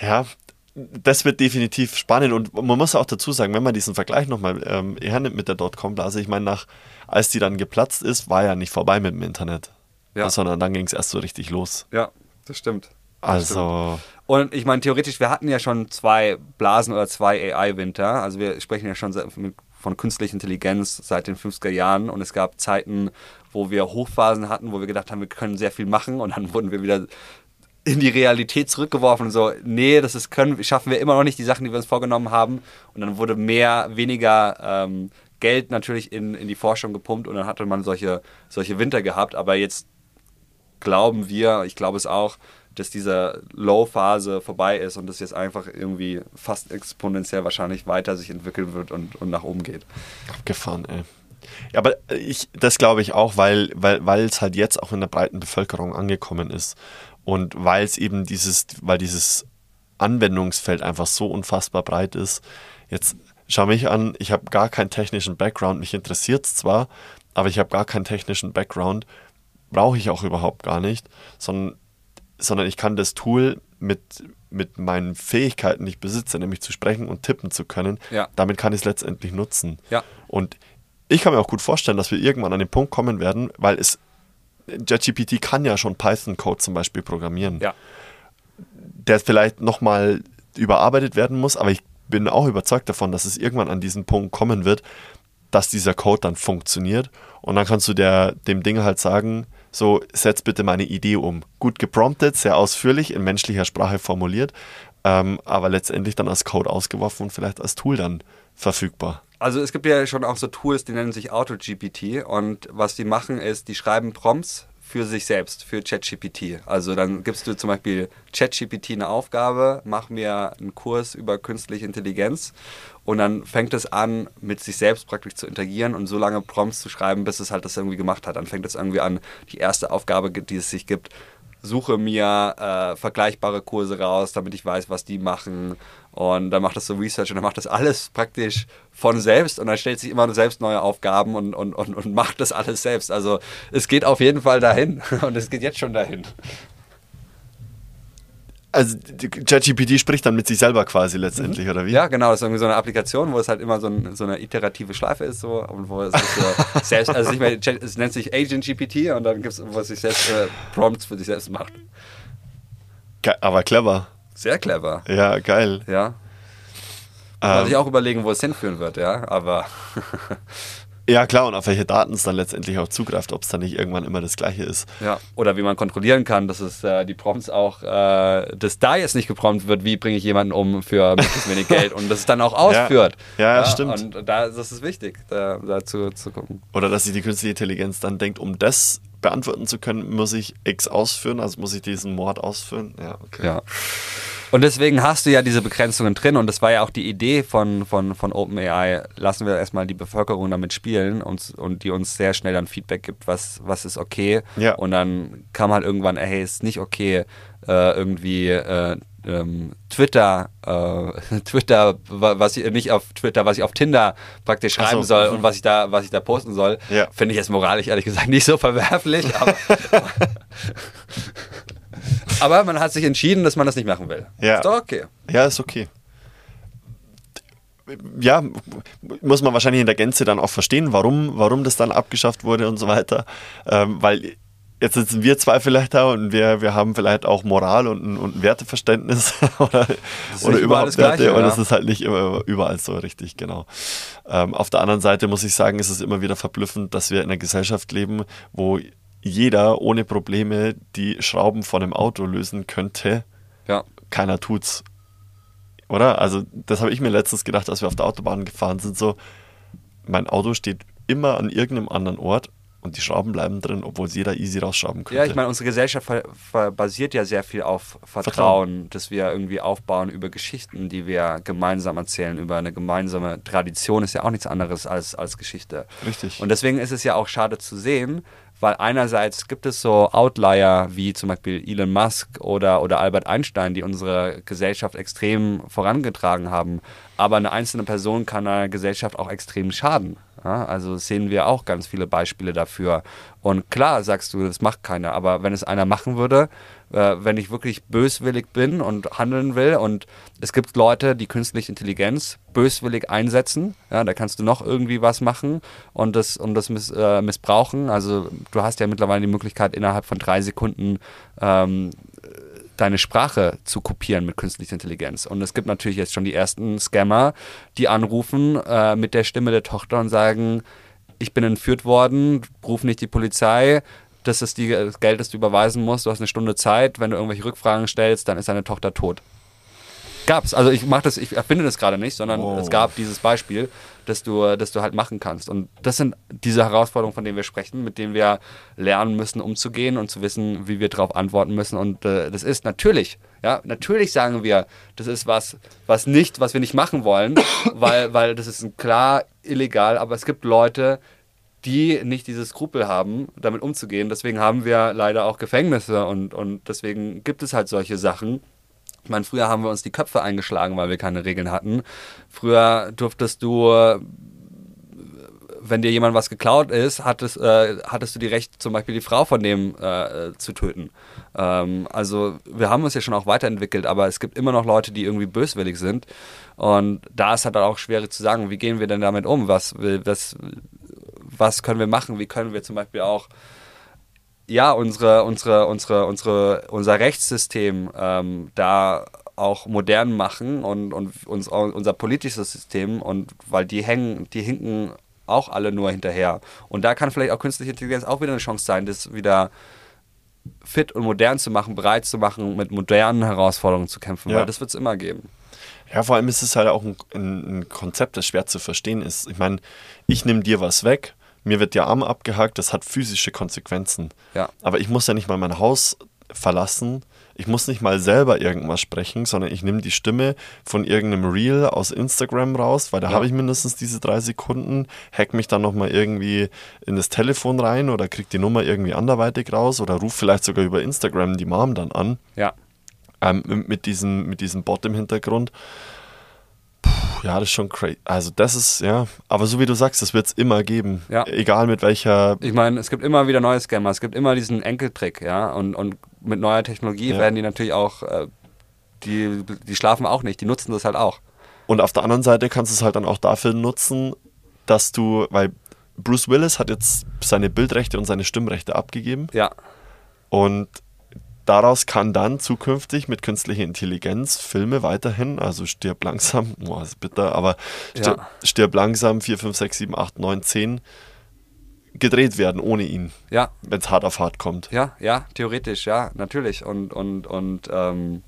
Ja, das wird definitiv spannend und man muss auch dazu sagen, wenn man diesen Vergleich nochmal ähm, hernimmt mit der Dotcom-Blase, ich meine, nach, als die dann geplatzt ist, war ja nicht vorbei mit dem Internet ja. sondern dann ging es erst so richtig los. Ja, das stimmt. Also. Und ich meine, theoretisch, wir hatten ja schon zwei Blasen oder zwei AI-Winter. Also wir sprechen ja schon von künstlicher Intelligenz seit den 50er Jahren und es gab Zeiten, wo wir Hochphasen hatten, wo wir gedacht haben, wir können sehr viel machen und dann wurden wir wieder in die Realität zurückgeworfen und so, nee, das ist, können, schaffen wir immer noch nicht die Sachen, die wir uns vorgenommen haben. Und dann wurde mehr, weniger ähm, Geld natürlich in, in die Forschung gepumpt und dann hatte man solche, solche Winter gehabt. Aber jetzt glauben wir, ich glaube es auch, dass diese Low-Phase vorbei ist und das jetzt einfach irgendwie fast exponentiell wahrscheinlich weiter sich entwickeln wird und, und nach oben geht. Abgefahren, ey. Ja, aber ich, das glaube ich auch, weil weil weil es halt jetzt auch in der breiten Bevölkerung angekommen ist und weil es eben dieses, weil dieses Anwendungsfeld einfach so unfassbar breit ist. Jetzt schau mich an, ich habe gar keinen technischen Background, mich interessiert es zwar, aber ich habe gar keinen technischen Background brauche ich auch überhaupt gar nicht, sondern, sondern ich kann das Tool mit, mit meinen Fähigkeiten, die ich besitze, nämlich zu sprechen und tippen zu können, ja. damit kann ich es letztendlich nutzen. Ja. Und ich kann mir auch gut vorstellen, dass wir irgendwann an den Punkt kommen werden, weil es JetGPT kann ja schon Python-Code zum Beispiel programmieren. Ja. Der vielleicht nochmal überarbeitet werden muss, aber ich bin auch überzeugt davon, dass es irgendwann an diesen Punkt kommen wird, dass dieser Code dann funktioniert. Und dann kannst du der, dem Ding halt sagen, so setz bitte meine Idee um. Gut gepromptet, sehr ausführlich, in menschlicher Sprache formuliert, ähm, aber letztendlich dann als Code ausgeworfen und vielleicht als Tool dann verfügbar. Also es gibt ja schon auch so Tools, die nennen sich AutoGPT und was die machen ist, die schreiben Prompts für sich selbst, für ChatGPT. Also dann gibst du zum Beispiel ChatGPT eine Aufgabe, mach mir einen Kurs über künstliche Intelligenz und dann fängt es an, mit sich selbst praktisch zu interagieren und so lange Prompts zu schreiben, bis es halt das irgendwie gemacht hat. Dann fängt es irgendwie an, die erste Aufgabe, die es sich gibt, suche mir äh, vergleichbare Kurse raus, damit ich weiß, was die machen. Und dann macht das so Research und dann macht das alles praktisch von selbst und dann stellt sich immer selbst neue Aufgaben und, und, und, und macht das alles selbst. Also es geht auf jeden Fall dahin und es geht jetzt schon dahin. Also ChatGPT spricht dann mit sich selber quasi letztendlich, oder wie? Ja, genau. Das ist irgendwie so eine Applikation, wo es halt immer so, ein, so eine iterative Schleife ist so und wo es so selbst, also nicht mehr, es nennt sich Agent GPT und dann gibt es, wo es sich selbst äh, Prompts für sich selbst macht. Aber clever. Sehr clever. Ja, geil. Ja. Man sich auch überlegen, wo es hinführen wird, ja, aber Ja, klar, und auf welche Daten es dann letztendlich auch zugreift, ob es dann nicht irgendwann immer das Gleiche ist. Ja, oder wie man kontrollieren kann, dass es äh, die Prompts auch, äh, dass da jetzt nicht geprompt wird, wie bringe ich jemanden um für möglichst wenig Geld und das es dann auch ausführt. Ja, ja, stimmt. Und da, das ist wichtig, da, dazu zu gucken. Oder dass sich die künstliche Intelligenz dann denkt, um das beantworten zu können, muss ich X ausführen, also muss ich diesen Mord ausführen. Ja, okay. Ja. Und deswegen hast du ja diese Begrenzungen drin und das war ja auch die Idee von, von, von OpenAI. Lassen wir erstmal die Bevölkerung damit spielen und, und die uns sehr schnell dann Feedback gibt, was, was ist okay. Ja. Und dann kam halt irgendwann, hey, ist nicht okay, äh, irgendwie äh, ähm, Twitter, äh, Twitter, wa- was ich nicht auf Twitter, was ich auf Tinder praktisch Ach so, schreiben soll mhm. und was ich da, was ich da posten soll, Ja. finde ich jetzt moralisch ehrlich gesagt nicht so verwerflich. Aber, aber man hat sich entschieden, dass man das nicht machen will. Ja. Ist doch okay. Ja, ist okay. Ja, muss man wahrscheinlich in der Gänze dann auch verstehen, warum, warum das dann abgeschafft wurde und so weiter. Ähm, weil jetzt sitzen wir zwei vielleicht da und wir, wir haben vielleicht auch Moral und ein, und ein Werteverständnis oder, oder überhaupt Werte Gleiche, und es ist halt nicht immer überall so richtig, genau. Ähm, auf der anderen Seite muss ich sagen, ist es immer wieder verblüffend, dass wir in einer Gesellschaft leben, wo jeder ohne Probleme die Schrauben von einem Auto lösen könnte Ja. keiner tut's. Oder? Also, das habe ich mir letztens gedacht, als wir auf der Autobahn gefahren sind. So, mein Auto steht immer an irgendeinem anderen Ort und die Schrauben bleiben drin, obwohl es jeder easy rausschrauben könnte. Ja, ich meine, unsere Gesellschaft basiert ja sehr viel auf Vertrauen, Vertrauen. das wir irgendwie aufbauen über Geschichten, die wir gemeinsam erzählen, über eine gemeinsame Tradition ist ja auch nichts anderes als, als Geschichte. Richtig. Und deswegen ist es ja auch schade zu sehen, weil einerseits gibt es so Outlier wie zum Beispiel Elon Musk oder, oder Albert Einstein, die unsere Gesellschaft extrem vorangetragen haben. Aber eine einzelne Person kann einer Gesellschaft auch extrem schaden. Ja, also sehen wir auch ganz viele Beispiele dafür. Und klar sagst du, das macht keiner, aber wenn es einer machen würde, äh, wenn ich wirklich böswillig bin und handeln will und es gibt Leute, die künstliche Intelligenz böswillig einsetzen, ja, da kannst du noch irgendwie was machen und das, und das miss, äh, missbrauchen. Also du hast ja mittlerweile die Möglichkeit, innerhalb von drei Sekunden ähm, deine Sprache zu kopieren mit künstlicher Intelligenz. Und es gibt natürlich jetzt schon die ersten Scammer, die anrufen äh, mit der Stimme der Tochter und sagen, ich bin entführt worden, ruf nicht die Polizei, das ist die, das Geld, das du überweisen musst, du hast eine Stunde Zeit, wenn du irgendwelche Rückfragen stellst, dann ist deine Tochter tot. Gab's. Also ich mache das, ich erfinde das gerade nicht, sondern Oh. es gab dieses Beispiel, das du, das du halt machen kannst. Und das sind diese Herausforderungen, von denen wir sprechen, mit denen wir lernen müssen, umzugehen und zu wissen, wie wir darauf antworten müssen. Und äh, das ist natürlich, ja, natürlich sagen wir, das ist was, was nicht, was wir nicht machen wollen, weil, weil das ist klar illegal, aber es gibt Leute, die nicht diese Skrupel haben, damit umzugehen. Deswegen haben wir leider auch Gefängnisse und, und deswegen gibt es halt solche Sachen. Ich meine, früher haben wir uns die Köpfe eingeschlagen, weil wir keine Regeln hatten. Früher durftest du, wenn dir jemand was geklaut ist, hattest, äh, hattest du die Recht, zum Beispiel die Frau von dem äh, zu töten. Ähm, also wir haben uns ja schon auch weiterentwickelt, aber es gibt immer noch Leute, die irgendwie böswillig sind. Und da ist halt auch schwierig zu sagen, wie gehen wir denn damit um? Was, was, was können wir machen? Wie können wir zum Beispiel auch ja, unsere, unsere, unsere, unsere, unser Rechtssystem ähm, da auch modern machen und, und uns, unser politisches System und weil die hängen, die hinken auch alle nur hinterher. Und da kann vielleicht auch künstliche Intelligenz auch wieder eine Chance sein, das wieder fit und modern zu machen, bereit zu machen, mit modernen Herausforderungen zu kämpfen, Ja. weil das wird es immer geben. Ja, vor allem ist es halt auch ein, ein, ein Konzept, das schwer zu verstehen ist. Ich meine, ich nehme dir was weg, mir wird der Arm abgehackt, das hat physische Konsequenzen. Ja. Aber ich muss ja nicht mal mein Haus verlassen. Ich muss nicht mal selber irgendwas sprechen, sondern ich nehme die Stimme von irgendeinem Reel aus Instagram raus, weil da Ja. habe ich mindestens diese drei Sekunden, hack mich dann nochmal irgendwie in das Telefon rein oder krieg die Nummer irgendwie anderweitig raus oder ruf vielleicht sogar über Instagram die Mom dann an Ja. ähm, mit, diesem, mit diesem Bot im Hintergrund. Ja, das ist schon crazy. Also das ist, ja, aber so wie du sagst, das wird es immer geben. Ja. Egal mit welcher, Ich meine, es gibt immer wieder neue Scammer, es gibt immer diesen Enkeltrick, ja, und, und mit neuer Technologie Ja. werden die natürlich auch äh, die, die schlafen auch nicht, die nutzen das halt auch. Und auf der anderen Seite kannst du es halt dann auch dafür nutzen, dass du, weil Bruce Willis hat jetzt seine Bildrechte und seine Stimmrechte abgegeben. Ja. Und daraus kann dann zukünftig mit künstlicher Intelligenz Filme weiterhin, also stirb langsam, boah, ist bitter, aber stirb, Ja. stirb langsam 4, 5, 6, 7, 8, 9, 10 gedreht werden ohne ihn, Ja, wenn es hart auf hart kommt. Ja, ja, theoretisch, ja, natürlich. Und, und, und, ähm,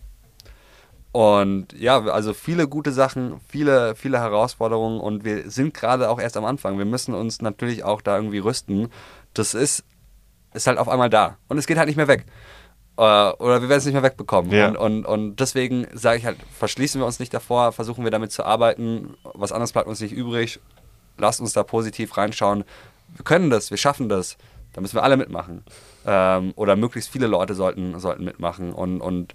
und ja, also viele gute Sachen, viele, viele Herausforderungen und wir sind gerade auch erst am Anfang. Wir müssen uns natürlich auch da irgendwie rüsten. Das ist, ist halt auf einmal da und es geht halt nicht mehr weg. Äh, Oder wir werden es nicht mehr wegbekommen. Ja. Und, und, und deswegen sage ich halt, verschließen wir uns nicht davor, versuchen wir damit zu arbeiten. Was anderes bleibt uns nicht übrig. Lasst uns da positiv reinschauen. Wir können das, wir schaffen das. Da müssen wir alle mitmachen. Ähm, oder möglichst viele Leute sollten, sollten mitmachen. Und, und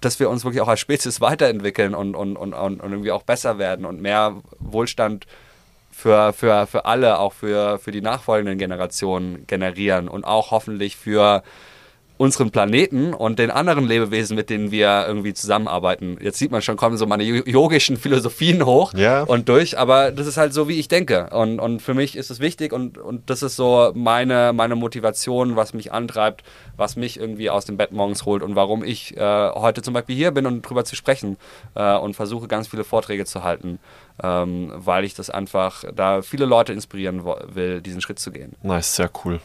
dass wir uns wirklich auch als Spezies weiterentwickeln und, und, und, und und irgendwie auch besser werden und mehr Wohlstand für, für, für alle, auch für, für die nachfolgenden Generationen generieren und auch hoffentlich für unseren Planeten und den anderen Lebewesen, mit denen wir irgendwie zusammenarbeiten. Jetzt sieht man schon, kommen so meine yogischen Philosophien hoch Ja. und durch, aber das ist halt so, wie ich denke. Und, und für mich ist es wichtig und, und das ist so meine, meine Motivation, was mich antreibt, was mich irgendwie aus dem Bett morgens holt und warum ich äh, heute zum Beispiel hier bin und drüber zu sprechen äh, und versuche ganz viele Vorträge zu halten, ähm, weil ich das einfach da viele Leute inspirieren will, diesen Schritt zu gehen. Nice, sehr cool.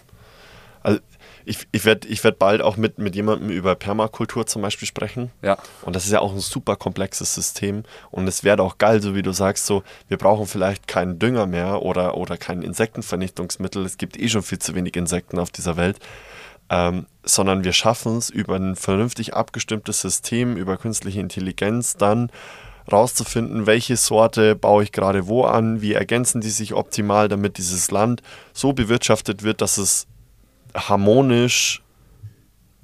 Also ich, ich werde ich werd bald auch mit, mit jemandem über Permakultur zum Beispiel sprechen. Ja. Und das ist ja auch ein super komplexes System. Und es wäre auch geil, so wie du sagst, so, wir brauchen vielleicht keinen Dünger mehr oder, oder kein Insektenvernichtungsmittel. Es gibt eh schon viel zu wenig Insekten auf dieser Welt. Ähm, sondern wir schaffen es über ein vernünftig abgestimmtes System, über künstliche Intelligenz dann rauszufinden, welche Sorte baue ich gerade wo an, wie ergänzen die sich optimal, damit dieses Land so bewirtschaftet wird, dass es harmonisch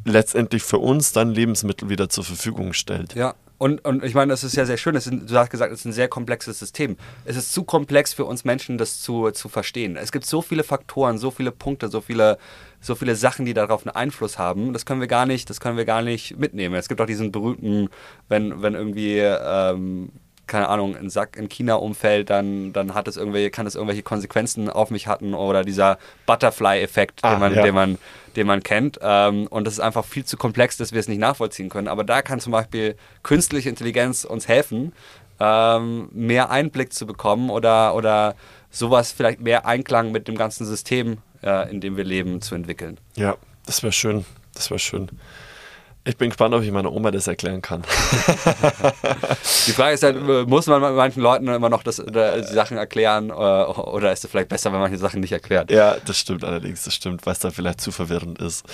letztendlich für uns dann Lebensmittel wieder zur Verfügung stellt. Ja. Und, und ich meine, das ist ja sehr schön. Sind, du hast gesagt, es ist ein sehr komplexes System. Es ist zu komplex für uns Menschen, das zu, zu verstehen. Es gibt so viele Faktoren, so viele Punkte, so viele, so viele Sachen, die darauf einen Einfluss haben. Das können wir gar nicht, das können wir gar nicht mitnehmen. Es gibt auch diesen berühmten, wenn, wenn irgendwie, ähm, keine Ahnung, ein Sack in China umfällt, dann, dann hat es irgendwelche, kann es irgendwelche Konsequenzen auf mich hatten oder dieser Butterfly-Effekt, Ah, den, man, ja. den, man, den man kennt. Ähm, und das ist einfach viel zu komplex, dass wir es nicht nachvollziehen können. Aber da kann zum Beispiel künstliche Intelligenz uns helfen, ähm, mehr Einblick zu bekommen oder, oder sowas vielleicht mehr Einklang mit dem ganzen System, äh, in dem wir leben, zu entwickeln. Ja, das wäre schön. Das wäre schön. Ich bin gespannt, ob ich meiner Oma das erklären kann. Die Frage ist halt, muss man manchen Leuten immer noch das, die Sachen erklären äh, oder ist es vielleicht besser, wenn man manche Sachen nicht erklärt? ja, das stimmt allerdings, das stimmt, weil es da vielleicht zu verwirrend ist.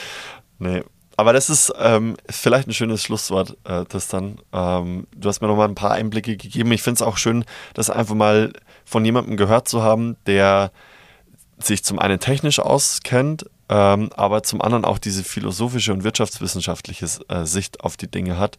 Nee. Aber das ist ähm, vielleicht ein schönes Schlusswort, äh, Tristan. Ähm, du hast mir nochmal ein paar Einblicke gegeben. Ich finde es auch schön, das einfach mal von jemandem gehört zu haben, der sich zum einen technisch auskennt, ähm, aber zum anderen auch diese philosophische und wirtschaftswissenschaftliche äh, Sicht auf die Dinge hat.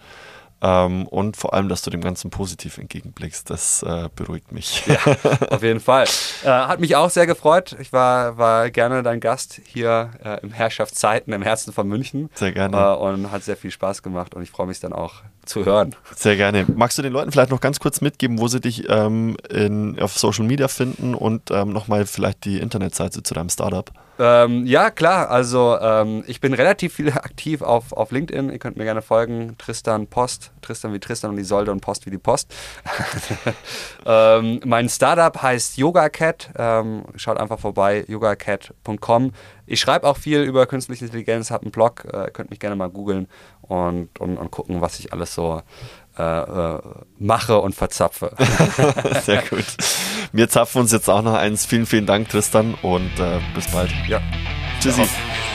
Ähm, und vor allem, dass du dem Ganzen positiv entgegenblickst. Das äh, beruhigt mich. Ja, auf jeden Fall. Äh, hat mich auch sehr gefreut. Ich war, war gerne dein Gast hier äh, im Herrschaftszeiten im Herzen von München. Sehr gerne. Äh, und hat sehr viel Spaß gemacht und ich freue mich dann auch zu hören. Sehr gerne. Magst du den Leuten vielleicht noch ganz kurz mitgeben, wo sie dich ähm, in, auf Social Media finden und ähm, nochmal vielleicht die Internetseite zu deinem Startup? Ähm, ja, klar. Also ähm, ich bin relativ viel aktiv auf, auf LinkedIn. Ihr könnt mir gerne folgen. Tristan Post. Tristan wie Tristan und Isolde und Post wie die Post. ähm, mein Startup heißt Yoga Cat. Ähm, schaut einfach vorbei, yogacat.com. Ich schreibe auch viel über künstliche Intelligenz, habe einen Blog. Äh, könnt mich gerne mal googeln und, und, und gucken, was ich alles so äh, äh, mache und verzapfe. Sehr gut. Wir zapfen uns jetzt auch noch eins. Vielen, vielen Dank, Tristan, und äh, bis bald. ja. Tschüssi. Ciao.